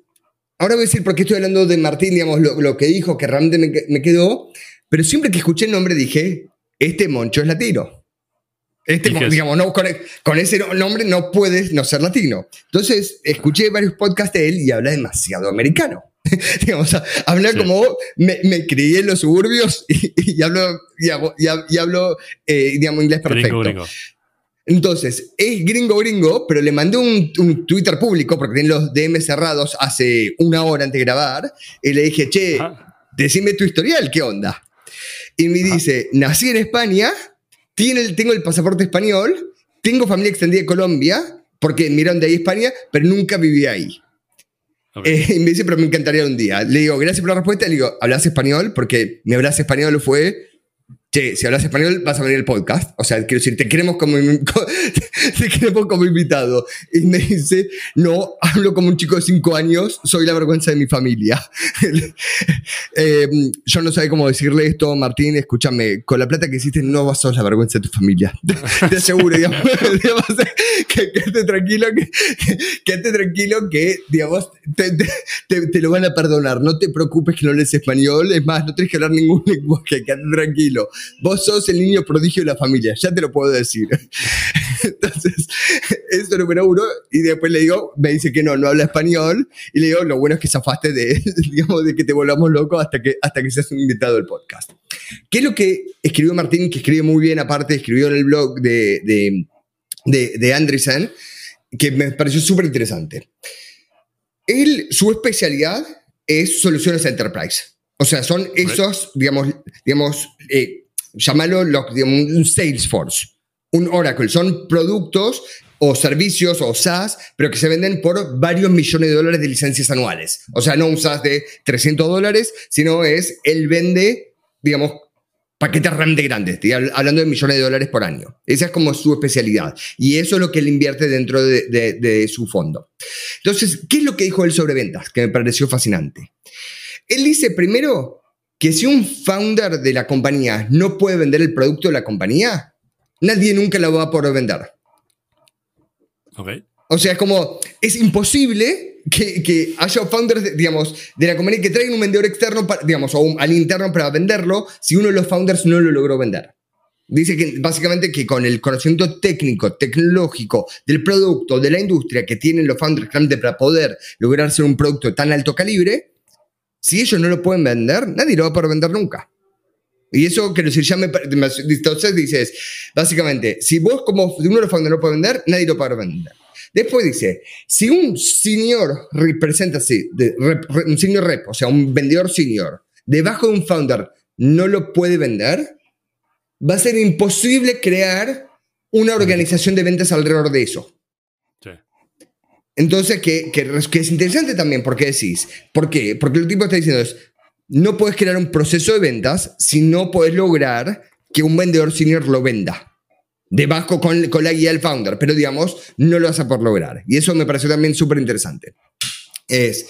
S2: ahora voy a decir por qué estoy hablando de Martín, digamos, lo, que dijo, que realmente me, me, quedó, pero siempre que escuché el nombre dije, este moncho es latino. Este, digamos, no, con, ese nombre no puedes no ser latino. Entonces, escuché varios podcasts de él y habla demasiado americano. digamos, habla como me, me, crié en los suburbios y, hablo, y, hablo eh, digamos, inglés perfecto. Entonces, es gringo gringo, pero le mandé un, Twitter público porque tiene los DM cerrados hace una hora antes de grabar y le dije, che, decime tu historial, ¿qué onda? Y me dice, nací en España, tiene tengo el pasaporte español, tengo familia extendida de Colombia, porque miraron de ahí España, pero nunca viví ahí. Eh, y me dice, pero me encantaría un día. Le digo, gracias por la respuesta. Le digo, ¿hablas español? Porque mi hablas español fue che, si hablas español vas a venir el podcast. O sea, quiero decir, te queremos como, te queremos como invitado. Y me dice, no, hablo como un chico de cinco años, soy la vergüenza de mi familia. Eh, yo no sé cómo decirle esto, Martín, escúchame, con la plata que hiciste no vas a ser la vergüenza de tu familia. te aseguro, digamos, que quédate tranquilo, que, quédate tranquilo que, digamos, te, te, lo van a perdonar. No te preocupes que no lees español, es más, no tienes que hablar ningún lenguaje, quédate tranquilo. Vos sos el niño prodigio de la familia, ya te lo puedo decir. Entonces, eso número uno. Y después le digo, me dice que no, no habla español. Y le digo, lo bueno es que zafaste de, digamos, de que te volvamos locos hasta que, hasta que seas un invitado del podcast. ¿Qué es lo que escribió Martín, que escribe muy bien, aparte, escribió en el blog de, de, de, de Andreessen, que me pareció súper interesante. Él, su especialidad es soluciones enterprise. O sea, son esos, digamos, digamos eh, llámalo un Salesforce, un Oracle. Son productos o servicios o SaaS, pero que se venden por varios millones de dólares de licencias anuales. O sea, no un SaaS de 300 dólares, sino es, él vende, digamos, paquetes realmente grandes, hablando de millones de dólares por año. Esa es como su especialidad. Y eso es lo que él invierte dentro de, de su fondo. Entonces, ¿qué es lo que dijo él sobre ventas? Que me pareció fascinante. Él dice primero que si un founder de la compañía no puede vender el producto de la compañía, nadie nunca lo va a poder vender. O sea, es como, es imposible que, haya founders, digamos, de la compañía que traigan un vendedor externo, digamos, o al interno para venderlo, si uno de los founders no lo logró vender. Dice que básicamente que con el conocimiento técnico, tecnológico del producto, de la industria que tienen los founders para poder lograr ser un producto tan alto calibre, si ellos no lo pueden vender, nadie lo va a poder vender nunca. Y eso quiero decir, ya me. Entonces dices, básicamente, si vos como uno de los founders no lo puede vender, nadie lo poder vender. Después dice, si un senior representa así, un senior rep, o sea, un vendedor senior, debajo de un founder no lo puede vender, va a ser imposible crear una organización de ventas alrededor de eso. Entonces, que, que, es interesante también, porque decís, ¿por qué? Porque el tipo está diciendo es, no puedes crear un proceso de ventas si no puedes lograr que un vendedor senior lo venda. Debajo con, con la guía del founder, pero digamos, no lo vas a por lograr. Y eso me pareció también súper interesante. Es,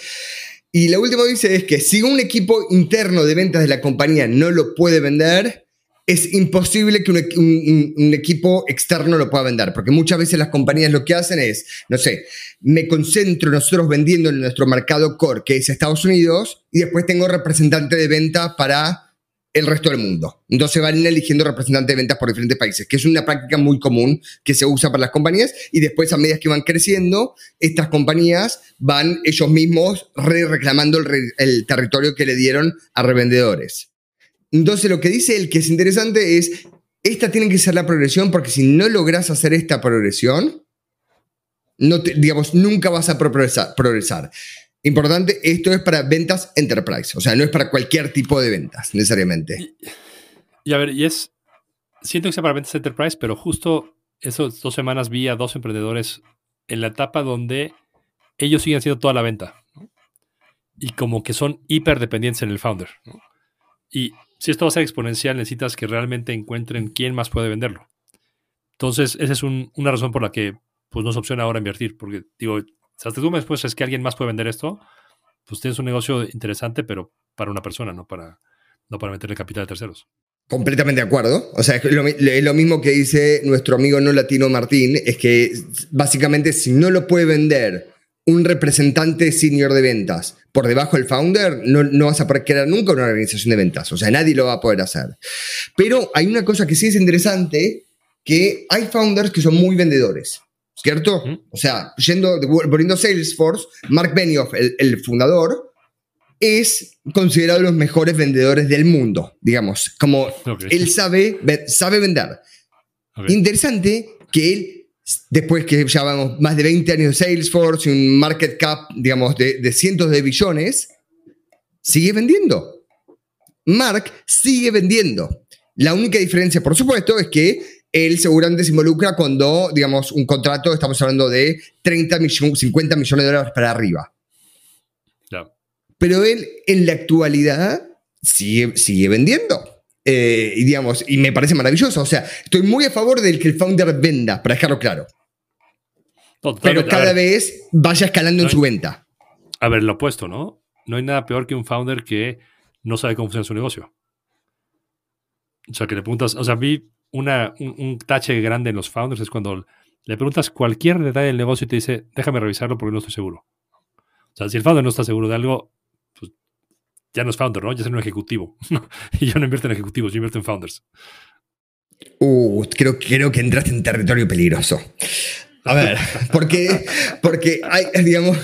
S2: y lo último dice es que si un equipo interno de ventas de la compañía no lo puede vender, es imposible que un, equipo externo lo pueda vender, porque muchas veces las compañías lo que hacen es, no sé, me concentro nosotros vendiendo en nuestro mercado core, que es Estados Unidos, y después tengo representante de ventas para el resto del mundo. Entonces van eligiendo representantes de ventas por diferentes países, que es una práctica muy común que se usa para las compañías y después a medida que van creciendo, estas compañías van ellos mismos re reclamando el territorio que le dieron a revendedores. Entonces lo que dice él que es interesante es, esta tiene que ser la progresión porque si no logras hacer esta progresión, no digamos, nunca vas a progresar, progresar. Importante, esto es para ventas enterprise, o sea, no es para cualquier tipo de ventas necesariamente.
S1: Y, a ver, y es, siento que sea para ventas enterprise, pero justo esas dos semanas vi a dos emprendedores en la etapa donde ellos siguen haciendo toda la venta. Y como que son hiperdependientes en el founder. Y si esto va a ser exponencial, necesitas que realmente encuentren quién más puede venderlo. Entonces, esa es una razón por la que pues, no es opción ahora invertir, porque digo, sea, tú después es que alguien más puede vender esto, pues tienes un negocio interesante, pero para una persona, no para, no para meterle capital a terceros.
S2: Completamente de acuerdo. O sea, lo, es lo, mismo que dice nuestro amigo no latino Martín, es que básicamente si no lo puede vender un representante senior de ventas por debajo del founder, no, no vas a poder crear nunca una organización de ventas. O sea, nadie lo va a poder hacer. Pero hay una cosa que sí es interesante, que hay founders que son muy vendedores. ¿Cierto? O sea, yendo, volviendo a Salesforce, Mark Benioff, el, el fundador, es considerado de los mejores vendedores del mundo, digamos, como él sabe, sabe vender. Interesante que él, después que ya vamos más de 20 años de Salesforce y un market cap, digamos, de, de cientos de billones, sigue vendiendo. Mark sigue vendiendo. La única diferencia, por supuesto, es que él seguramente se involucra cuando, digamos, un contrato, estamos hablando de 30 millones, 50 millones de dólares para arriba. Pero él en la actualidad sigue, sigue vendiendo. Eh, y digamos, y me parece maravilloso. O sea, estoy muy a favor del que el founder venda, para dejarlo claro. pero cada vez vaya escalando en su venta.
S1: A ver, lo opuesto, ¿no? No hay nada peor que un founder que no sabe cómo funciona su negocio. O sea, que le preguntas, o sea, vi una, un, un, tache grande en los founders es cuando le preguntas cualquier detalle del negocio y te dice, déjame revisarlo porque no estoy seguro. O sea, si el founder no está seguro de algo, ya no es founder, ¿no? Ya es un ejecutivo. y yo no invierto en ejecutivos, yo invierto en founders.
S2: Uh, creo, creo que entraste en territorio peligroso. A ver, porque, porque hay, digamos,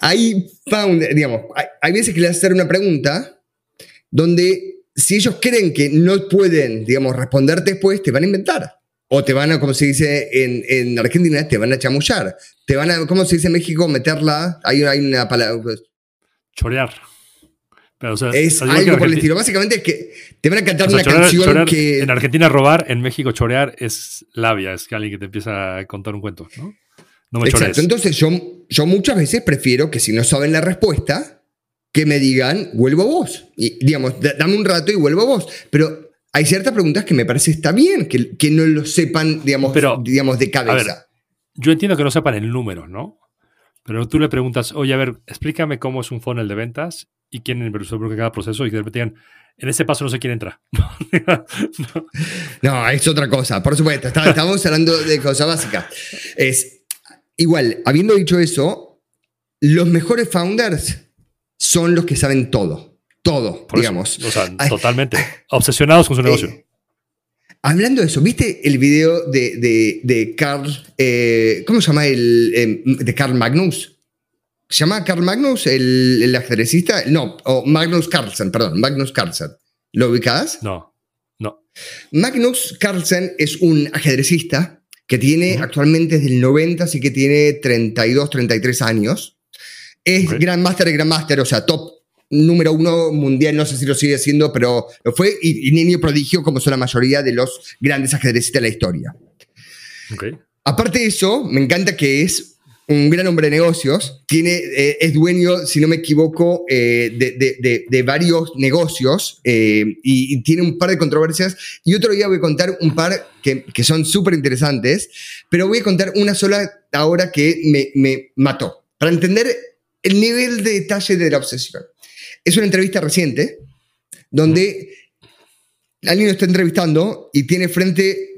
S2: hay founders, digamos, hay, veces que le hacer una pregunta donde si ellos creen que no pueden, digamos, responderte después, te van a inventar. O te van a, como se dice en, en Argentina, te van a chamullar. Te van a, ¿cómo se dice en México? Meterla. Hay, hay una palabra. Pues.
S1: Chorear
S2: es algo por el estilo. Básicamente es que te van a cantar una canción que.
S1: En Argentina, robar, en México, chorear es labia, es que alguien que te empieza a contar un cuento, ¿no?
S2: No me Exacto. Entonces, yo, yo muchas veces prefiero que si no saben la respuesta, que me digan, vuelvo a vos. Y digamos, dame un rato y vuelvo a vos. Pero hay ciertas preguntas que me parece está bien, que, que no lo sepan, digamos, digamos de cabeza.
S1: yo entiendo que no sepan el número, ¿no? Pero tú le preguntas, oye, a ver, explícame cómo es un funnel de ventas y quién inversor cada proceso y que de repente digan, en ese paso no sé quién entra.
S2: no. es otra cosa, por supuesto. Estamos hablando de cosas básicas. Es igual, habiendo dicho eso, los mejores founders son los que saben todo. Todo, digamos.
S1: o sea, totalmente. Obsesionados con su negocio. Eh,
S2: hablando de eso, ¿viste el video de, de, de Carl, eh, ¿cómo se llama? El, eh, de Carl Magnus. ¿Se llama Carl Magnus, el, el ajedrecista? No, o Magnus Carlsen, perdón, Magnus Carlsen. ¿Lo ubicás?
S1: No, no.
S2: Magnus Carlsen es un ajedrecista que tiene actualmente desde el 90, así que tiene 32, 33 años. Es Grand Master de Grand Master, o sea, top número uno mundial, no sé si lo sigue siendo, pero lo fue, y, niño prodigio como son la mayoría de los grandes ajedrecistas de la historia.
S1: Okay.
S2: Aparte de eso, me encanta que es un gran hombre de negocios, tiene, eh, es dueño, si no me equivoco, eh, de, varios negocios eh, y, tiene un par de controversias. Y otro día voy a contar un par que, son súper interesantes, pero voy a contar una sola ahora que me, me, mató, para entender el nivel de detalle de la obsesión. Es una entrevista reciente donde alguien lo está entrevistando y tiene frente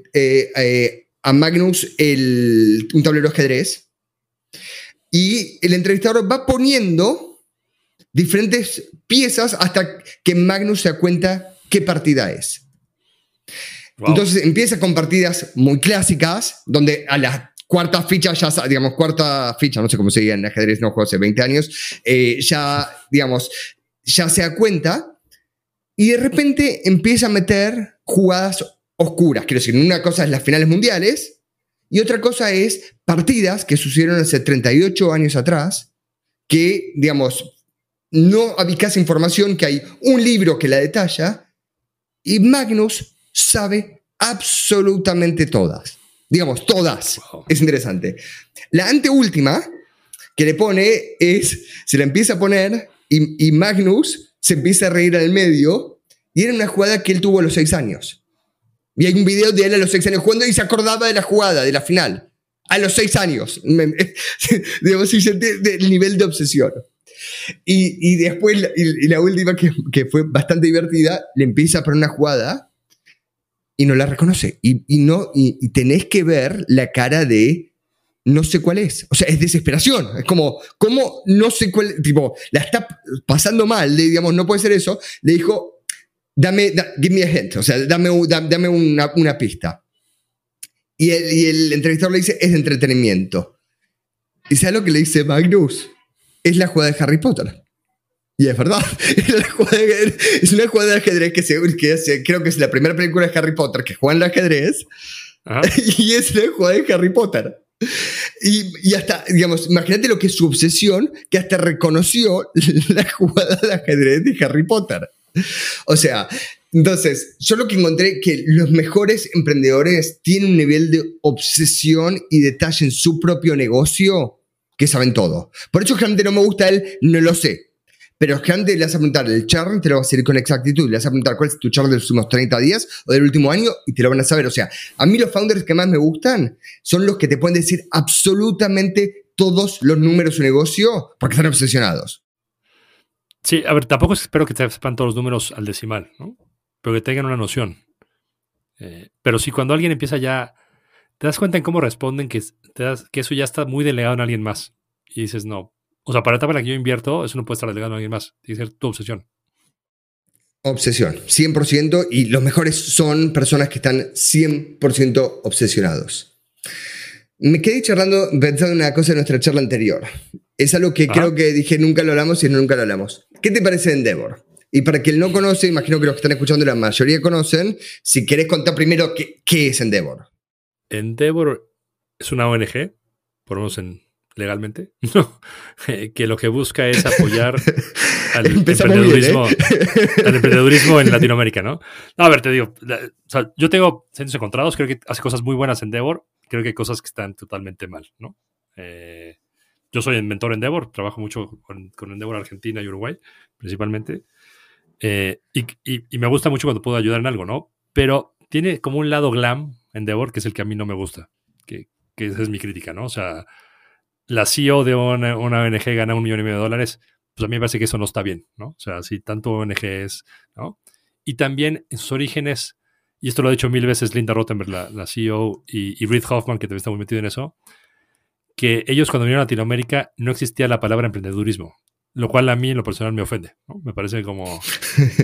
S2: a Magnus el, un tablero de ajedrez y el entrevistador va poniendo diferentes piezas hasta que Magnus se da cuenta qué partida es. Entonces empieza con partidas muy clásicas, donde a la cuarta ficha ya, digamos, cuarta ficha, no sé cómo se diga en ajedrez, no juego hace 20 años, eh, ya, digamos, ya se da cuenta y de repente empieza a meter jugadas oscuras. Quiero decir, una cosa es las finales mundiales y otra cosa es partidas que sucedieron hace 38 años atrás, que, digamos, no había casi información, que hay un libro que la detalla, y Magnus sabe absolutamente todas. Digamos, todas. Es interesante. La anteúltima que le pone es, se la empieza a poner y, y Magnus se empieza a reír al medio, y era una jugada que él tuvo a los seis años. Y hay un video de él a los seis años jugando y se acordaba de la jugada, de la final. a los seis años. digamos, el nivel de obsesión. Y, y después, y, la última que, que, fue bastante divertida, le empieza a poner una jugada y no la reconoce. Y, y no, y, tenés que ver la cara de no sé cuál es. O sea, es desesperación. Es como, ¿cómo no sé cuál? Tipo, la está pasando mal, digamos, no puede ser eso. Le dijo, dame, give me a hint, o sea, dame, dame una, una pista. Y el, y el, entrevistador le dice, es de entretenimiento. ¿Y sabe lo que le dice Magnus? Es la jugada de Harry Potter. Y es verdad, es, una jugada de ajedrez que, se, que creo que es la primera película de Harry Potter que juega en el ajedrez. Y es la jugada de Harry Potter. Y, y, hasta, digamos, imagínate lo que es su obsesión, que hasta reconoció la jugada de ajedrez de Harry Potter. O sea, entonces, yo lo que encontré que los mejores emprendedores tienen un nivel de obsesión y detalle en su propio negocio que saben todo. Por eso gente no me gusta él, no lo sé. Pero gente le vas a preguntar el char, te lo vas a decir con exactitud. Le vas a preguntar cuál es tu char de los últimos 30 días o del último año y te lo van a saber. O sea, a mí los founders que más me gustan son los que te pueden decir absolutamente todos los números de su negocio porque están obsesionados.
S1: Sí, a ver, tampoco espero que te sepan todos los números al decimal, ¿no? Pero que tengan una noción. Eh, pero si cuando alguien empieza ya, te das cuenta en cómo responden que, que eso ya está muy delegado en alguien más. Y dices, no. O sea, para la etapa en la que yo invierto, eso no puede estar delegado en alguien más. Tiene que ser tu obsesión.
S2: Obsesión, 100%. Y los mejores son personas que están 100% obsesionados. Me quedé charlando, pensando en una cosa de nuestra charla anterior. Es algo que creo que dije nunca lo hablamos y no nunca lo hablamos. ¿Qué te parece Endeavor? Y para quien no conoce, imagino que los que están escuchando la mayoría conocen, si querés contar primero qué, qué es Endeavor.
S1: Endeavor es una ONG, por lo menos en, legalmente, no, que lo que busca es apoyar al emprendedurismo, ¿eh? al emprendedurismo en Latinoamérica, ¿no? A ver, te digo, yo tengo centros encontrados, creo que hace cosas muy buenas Endeavor, creo que hay cosas que están totalmente mal, ¿no? Eh, yo soy mentor Endeavor, trabajo mucho con, con Endeavor Argentina y Uruguay, principalmente. Eh, y, me gusta mucho cuando puedo ayudar en algo, ¿no? Pero tiene como un lado glam Endeavor, que es el que a mí no me gusta, que, esa es mi crítica, ¿no? O sea, la CEO de una, ONG gana un millón y medio de dólares, pues a mí me parece que eso no está bien, ¿no? O sea, si tanto ONG es, ¿no? Y también en sus orígenes, y esto lo ha dicho mil veces Linda Rottenberg, la, CEO, y, y Reid Hoffman, que también está muy metido en eso, que ellos cuando vinieron a Latinoamérica no existía la palabra emprendedurismo, lo cual a mí en lo personal me ofende. Me parece como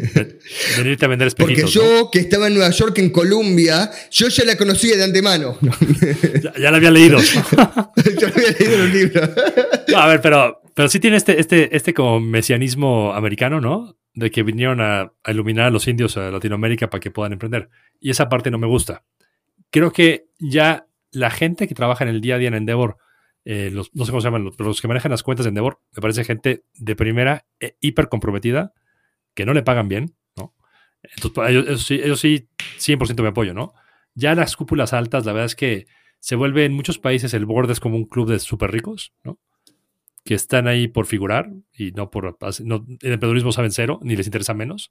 S1: venirte a vender espejitos.
S2: Porque yo, que estaba en Nueva York, en Colombia, yo ya la conocía de antemano.
S1: ya, la había leído. yo había leído los libros. a ver, pero, pero sí tiene este, este, este como mesianismo americano, ¿no? De que vinieron a, a iluminar a los indios a Latinoamérica para que puedan emprender. Y esa parte no me gusta. Creo que ya la gente que trabaja en el día a día en Endeavor eh, los, no sé cómo se llaman, pero los que manejan las cuentas de Endeavor, me parece gente de primera, eh, hiper comprometida, que no le pagan bien, ¿no? Entonces, ellos, sí, ellos sí, 100% me apoyo, ¿no? Ya las cúpulas altas, la verdad es que se vuelve en muchos países el board es como un club de súper ricos, ¿no? Que están ahí por figurar y no por. No, el emprendedurismo saben cero, ni les interesa menos.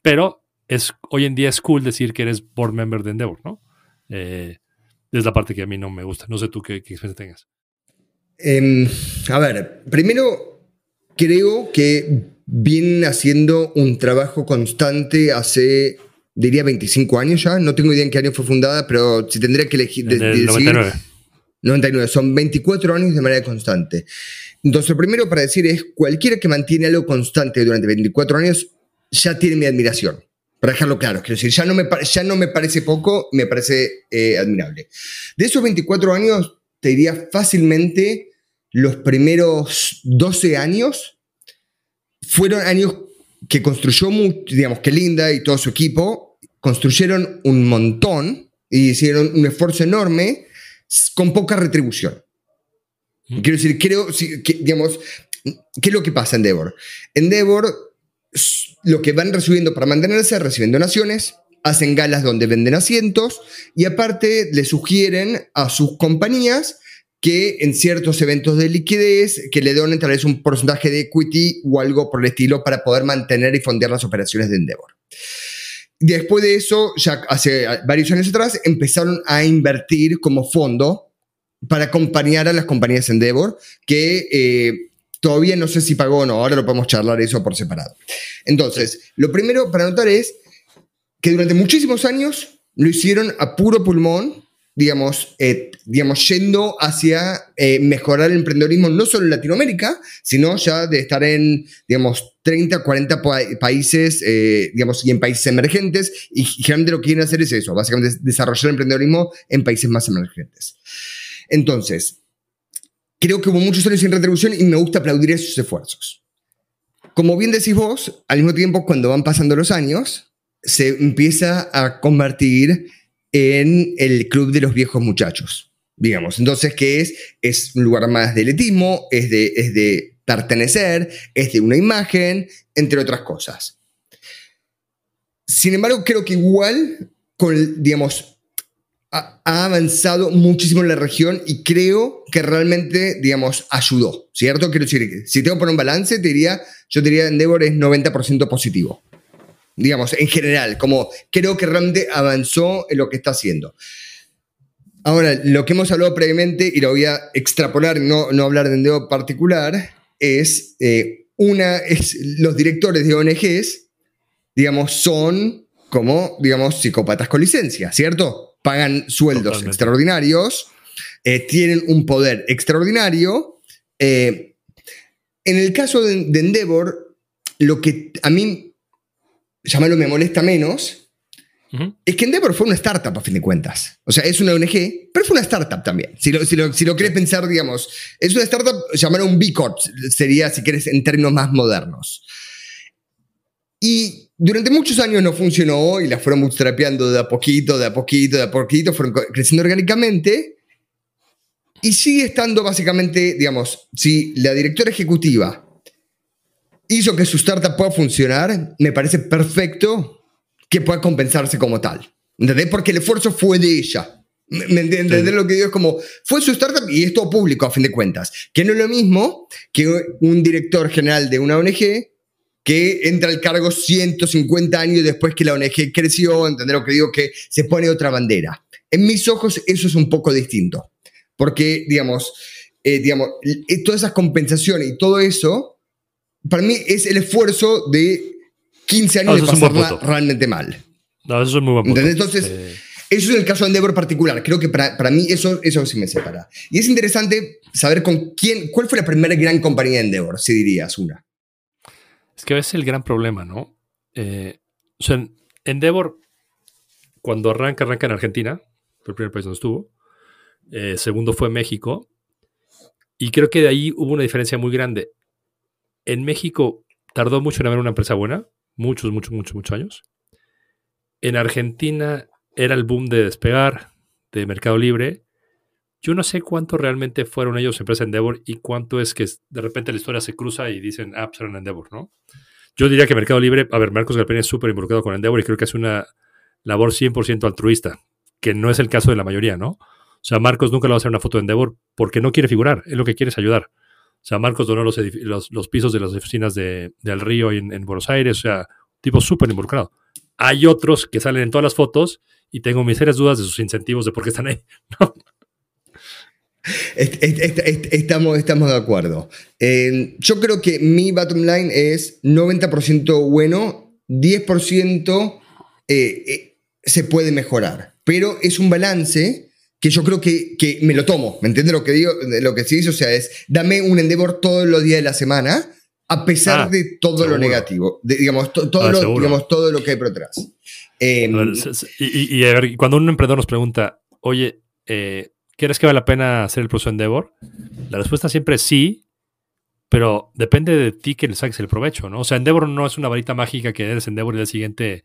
S1: Pero es, hoy en día es cool decir que eres board member de Endeavor, ¿no? Eh, es la parte que a mí no me gusta. No sé tú qué, qué experiencia tengas.
S2: Em, a ver, primero creo que vienen haciendo un trabajo constante hace, diría, 25 años ya. No tengo idea en qué año fue fundada, pero si tendría que elegir... De, 99. 99, son 24 años de manera constante. Entonces, lo primero para decir es, cualquiera que mantiene algo constante durante 24 años ya tiene mi admiración. Para dejarlo claro, quiero decir, ya no me, ya no me parece poco, me parece eh, admirable. De esos 24 años, te diría fácilmente los primeros 12 años fueron años que construyó, digamos, que Linda y todo su equipo construyeron un montón y hicieron un esfuerzo enorme con poca retribución. Quiero decir, creo, que, digamos, ¿qué es lo que pasa en Endeavor? Endeavor, lo que van recibiendo para mantenerse, reciben donaciones, hacen galas donde venden asientos y aparte le sugieren a sus compañías que en ciertos eventos de liquidez que le donen tal vez un porcentaje de equity o algo por el estilo para poder mantener y fondear las operaciones de Endeavor. Después de eso, ya hace varios años atrás, empezaron a invertir como fondo para acompañar a las compañías Endeavor, que eh, todavía no sé si pagó o no, ahora lo podemos charlar eso por separado. Entonces, lo primero para notar es que durante muchísimos años lo hicieron a puro pulmón, digamos, eh, digamos yendo hacia eh, mejorar el emprendedorismo no solo en Latinoamérica, sino ya de estar en, digamos, 30, 40 países, eh, digamos, y en países emergentes, y generalmente lo que quieren hacer es eso, básicamente desarrollar el emprendedorismo en países más emergentes. Entonces, creo que hubo muchos años sin retribución y me gusta aplaudir esos esfuerzos. Como bien decís vos, al mismo tiempo, cuando van pasando los años, se empieza a convertir en el club de los viejos muchachos, digamos. Entonces, ¿qué es? Es un lugar más de elitismo, es de, es de pertenecer, es de una imagen, entre otras cosas. Sin embargo, creo que igual, con, digamos, ha, avanzado muchísimo en la región y creo que realmente, digamos, ayudó, ¿cierto? Quiero decir, si tengo que poner un balance, te diría, yo te diría Endeavor es 90% positivo digamos, en general, como creo que realmente avanzó en lo que está haciendo. Ahora, lo que hemos hablado previamente, y lo voy a extrapolar, no, no hablar de Endeo particular, es, eh, una, es los directores de ONGs, digamos, son como, digamos, psicópatas con licencia, ¿cierto? Pagan sueldos extraordinarios, eh, tienen un poder extraordinario. Eh, en el caso de, de Endeavor, lo que a mí llamarlo me molesta menos, es que Endeavor fue una startup a fin de cuentas. O sea, es una ONG, pero fue una startup también. Si lo, si lo, si lo querés pensar, digamos, es una startup, llamarlo un B Corp, sería, si quieres, en términos más modernos. Y durante muchos años no funcionó y la fueron bootstrapeando de a poquito, de a poquito, de a poquito, fueron creciendo orgánicamente. Y sigue estando básicamente, digamos, si la directora ejecutiva hizo que su startup pueda funcionar, me parece perfecto que pueda compensarse como tal. ¿Entendés? Porque el esfuerzo fue de ella. ¿Me entiendes lo que digo? Es como, fue su startup y es todo público a fin de cuentas. Que no es lo mismo que un director general de una ONG que entra al cargo 150 años después que la ONG creció, ¿entendés lo que digo? Que se pone otra bandera. En mis ojos eso es un poco distinto. Porque, digamos, eh, digamos todas esas compensaciones y todo eso para mí es el esfuerzo de 15 años de pasarla realmente mal.
S1: No, eso es muy buen
S2: Entonces, eso es el caso de Endeavor particular. Creo que para, para, mí eso, eso sí me separa. Y es interesante saber con quién, cuál fue la primera gran compañía de Endeavor, si dirías una.
S1: Es que a veces es el gran problema, ¿no? Eh, o sea, Endeavor, cuando arranca, arranca en Argentina, fue el primer país donde estuvo. Eh, segundo fue México. Y creo que de ahí hubo una diferencia muy grande en México tardó mucho en haber una empresa buena, muchos, muchos, muchos, muchos años. En Argentina era el boom de despegar, de Mercado Libre. Yo no sé cuánto realmente fueron ellos empresa Endeavor y cuánto es que de repente la historia se cruza y dicen, ah, pues eran Endeavor, ¿no? Yo diría que Mercado Libre, a ver, Marcos Galperín es súper involucrado con Endeavor y creo que hace una labor 100% altruista, que no es el caso de la mayoría, ¿no? O sea, Marcos nunca le va a hacer una foto de Endeavor porque no quiere figurar, es lo que quiere es ayudar. Sea, Marcos donó los, los, pisos de las oficinas de, del Río en, en, Buenos Aires, o sea, tipo súper involucrado. Hay otros que salen en todas las fotos y tengo mis serias dudas de sus incentivos de por qué están ahí.
S2: Estamos, estamos de acuerdo. yo creo que mi bottom line es 90% bueno, 10% eh, eh, se puede mejorar, pero es un balance que yo creo que, que me lo tomo, ¿me entiendes lo que digo? Lo que sí dice, o sea, es dame un endeavor todos los días de la semana, a pesar ah, de todo lo negativo, digamos, todo, ah, lo, digamos, todo lo que hay por atrás.
S1: Em, y, a ver, cuando un emprendedor nos pregunta, oye, eh, ¿quieres que vale la pena hacer el proceso Endeavor? La respuesta siempre es sí, pero depende de ti que le saques el provecho, ¿no? O sea, Endeavor no es una varita mágica que eres Endeavor y el siguiente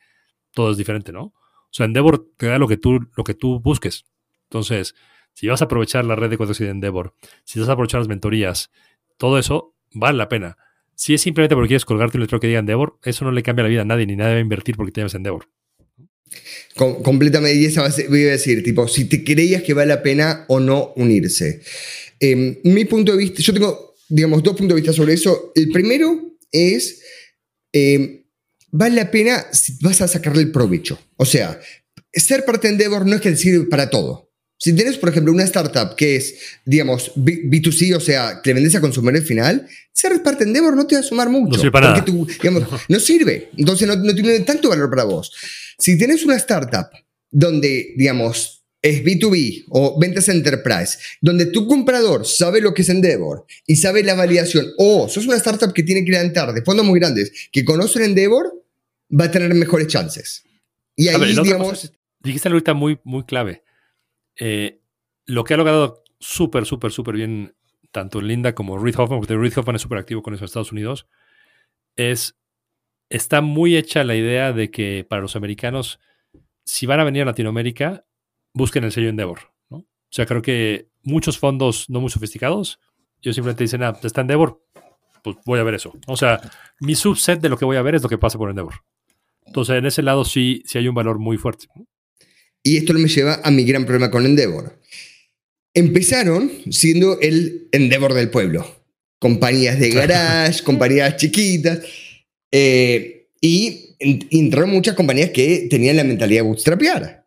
S1: todo es diferente, ¿no? O sea, Endeavor te da lo que tú, lo que tú busques. Entonces, si vas a aprovechar la red de contactos de Endeavor, si vas a aprovechar las mentorías, todo eso vale la pena. Si es simplemente porque quieres colgarte un letrero que diga Endeavor, eso no le cambia la vida a nadie, ni nadie va a invertir porque tienes Endeavor.
S2: completamente, y esa voy a decir, tipo, si te creías que vale la pena o no unirse. Em, mi punto de vista, yo tengo, digamos, dos puntos de vista sobre eso. El primero es, em, vale la pena si vas a sacarle el provecho. O sea, ser parte de Endeavor no es que sirve para todo. Si tienes, por ejemplo, una startup que es, digamos, B 2 c o sea, que le vendes a consumidor final, ser parte en Endeavor no te va a sumar mucho.
S1: No sirve para nada.
S2: digamos, no. sirve. Entonces no, no tiene tanto valor para vos. Si tienes una startup donde, digamos, es B2B o ventas enterprise, donde tu comprador sabe lo que es Endeavor y sabe la validación, o sos una startup que tiene que levantar de fondos muy grandes que conocen Endeavor, va a tener mejores chances. Y ahí, digamos...
S1: dijiste algo ahorita muy, muy clave. Eh, lo que ha logrado súper, súper, súper bien tanto Linda como Reid Hoffman, porque Reid Hoffman es súper activo con eso en Estados Unidos, es, está muy hecha la idea de que para los americanos, si van a venir a Latinoamérica, busquen el sello Endeavor. ¿no? O sea, creo que muchos fondos no muy sofisticados, yo simplemente dicen, ah, está Endeavor, pues voy a ver eso. O sea, mi subset de lo que voy a ver es lo que pasa por Endeavor. Entonces, en ese lado sí, sí hay un valor muy fuerte.
S2: Y esto me lleva a mi gran problema con Endeavor. Empezaron siendo el Endeavor del pueblo. Compañías de garage, compañías chiquitas. Eh, y entraron muchas compañías que tenían la mentalidad de bootstrapear.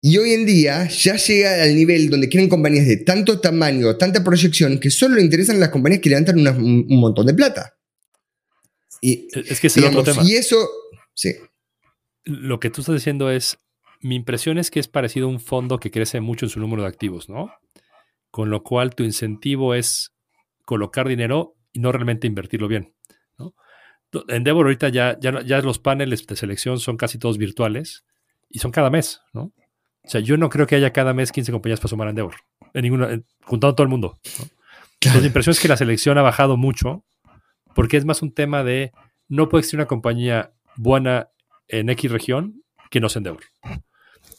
S2: Y hoy en día ya llega al nivel donde quieren compañías de tanto tamaño, tanta proyección, que solo le interesan las compañías que levantan un montón de plata.
S1: Y, es que es el otro tema.
S2: Y eso, sí.
S1: Lo que tú estás diciendo es, mi impresión es que es parecido a un fondo que crece mucho en su número de activos, ¿no? Con lo cual tu incentivo es colocar dinero y no realmente invertirlo bien. ¿no? Endeavor ahorita ya, ya, ya los paneles de selección son casi todos virtuales y son cada mes, ¿no? O sea, yo no creo que haya cada mes 15 compañías para sumar a Endeavor, en ninguna, juntando todo el mundo. Entonces, mi impresión es que la selección ha bajado mucho porque es más un tema de no puede existir una compañía buena en X región que no sea Endeavor.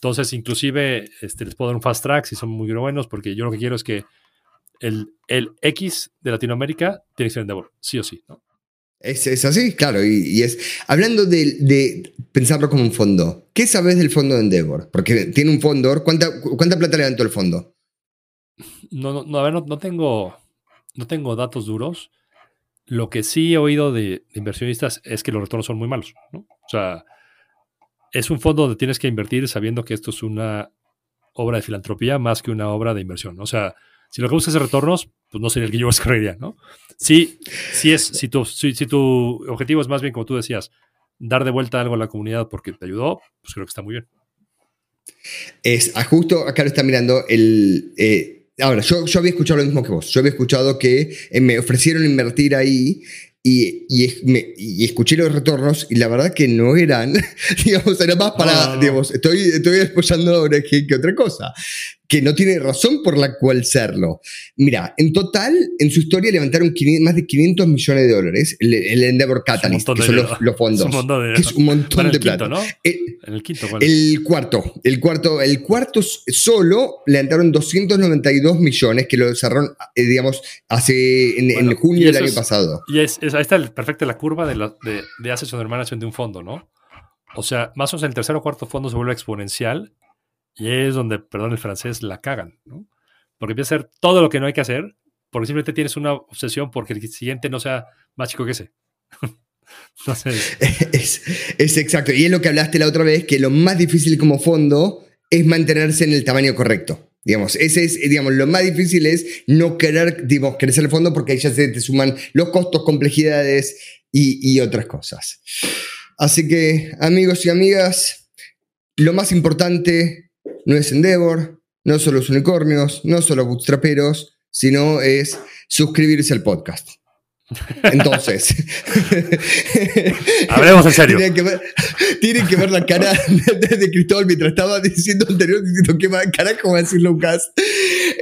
S1: Entonces, inclusive, este, les puedo dar un fast track si son muy buenos, porque yo lo que quiero es que el, el X de Latinoamérica tiene que ser Endeavor, sí o sí. ¿no?
S2: Es, es, así, claro. Y, es. Hablando de, de, pensarlo como un fondo, ¿qué sabes del fondo de Endeavor? Porque tiene un fondo. ¿Cuánta, cuánta plata levantó el fondo?
S1: No, no, a ver, no, tengo, no tengo datos duros. Lo que sí he oído de, de, inversionistas es que los retornos son muy malos. ¿no? O sea, es un fondo donde tienes que invertir sabiendo que esto es una obra de filantropía más que una obra de inversión. O sea, si lo que buscas es retornos, pues no sería el que yo escogería, ¿no? Sí, sí es, si tu, si, tu objetivo es más bien, como tú decías, dar de vuelta algo a la comunidad porque te ayudó, pues creo que está muy bien.
S2: Es, ah, justo acá lo está mirando el... Eh, ahora, yo, yo, había escuchado lo mismo que vos. Yo había escuchado que eh, me ofrecieron invertir ahí y, y, escuché los retornos y la verdad que no eran, digamos, era más para, digamos, estoy, estoy apoyando que, que otra cosa que no tiene razón por la cual serlo. Mira, en total, en su historia levantaron más de 500 millones de dólares el, Endeavor Catalyst, que son los, fondos. Es es un montón de plata. ¿no? el, el, quinto, el cuarto, el cuarto, el cuarto solo levantaron 292 millones que lo cerraron, eh, digamos, hace en, junio del año pasado.
S1: Y es, ahí está el, perfecta la curva de, la, de, de Asset de un fondo, ¿no? O sea, más o menos el tercer o cuarto fondo se vuelve exponencial y es donde, perdón el francés, la cagan, ¿no? Porque empieza a hacer todo lo que no hay que hacer, porque simplemente tienes una obsesión porque el siguiente no sea más chico que ese.
S2: no sé. Es, exacto. Y es lo que hablaste la otra vez, que lo más difícil como fondo es mantenerse en el tamaño correcto. Digamos, ese es, digamos, lo más difícil es no querer, digamos, crecer el fondo porque ahí ya se te suman los costos, complejidades y, y otras cosas. Así que, amigos y amigas, lo más importante no es Endeavor, no son los unicornios, no son los bootstraperos, sino es suscribirse al podcast. Entonces,
S1: hablemos en serio.
S2: Tienen que, ver, la cara de, Cristóbal mientras estaba diciendo anterior, diciendo que carajo va a decir Lucas.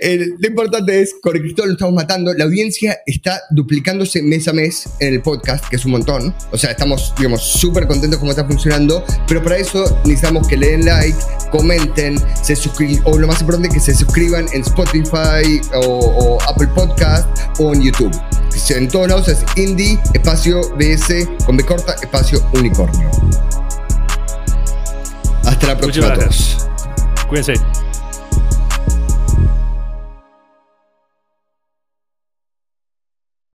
S2: lo importante es, con Cristóbal lo estamos matando. La audiencia está duplicándose mes a mes en el podcast, que es un montón. O sea, estamos, digamos, súper contentos cómo está funcionando. Pero para eso necesitamos que le den like, comenten, se suscriban, o lo más importante, que se suscriban en Spotify o, Apple Podcast o en YouTube. En todos lados es Indie, espacio BS, con B corta, espacio unicornio. Hasta la próxima a todos.
S1: Cuídense.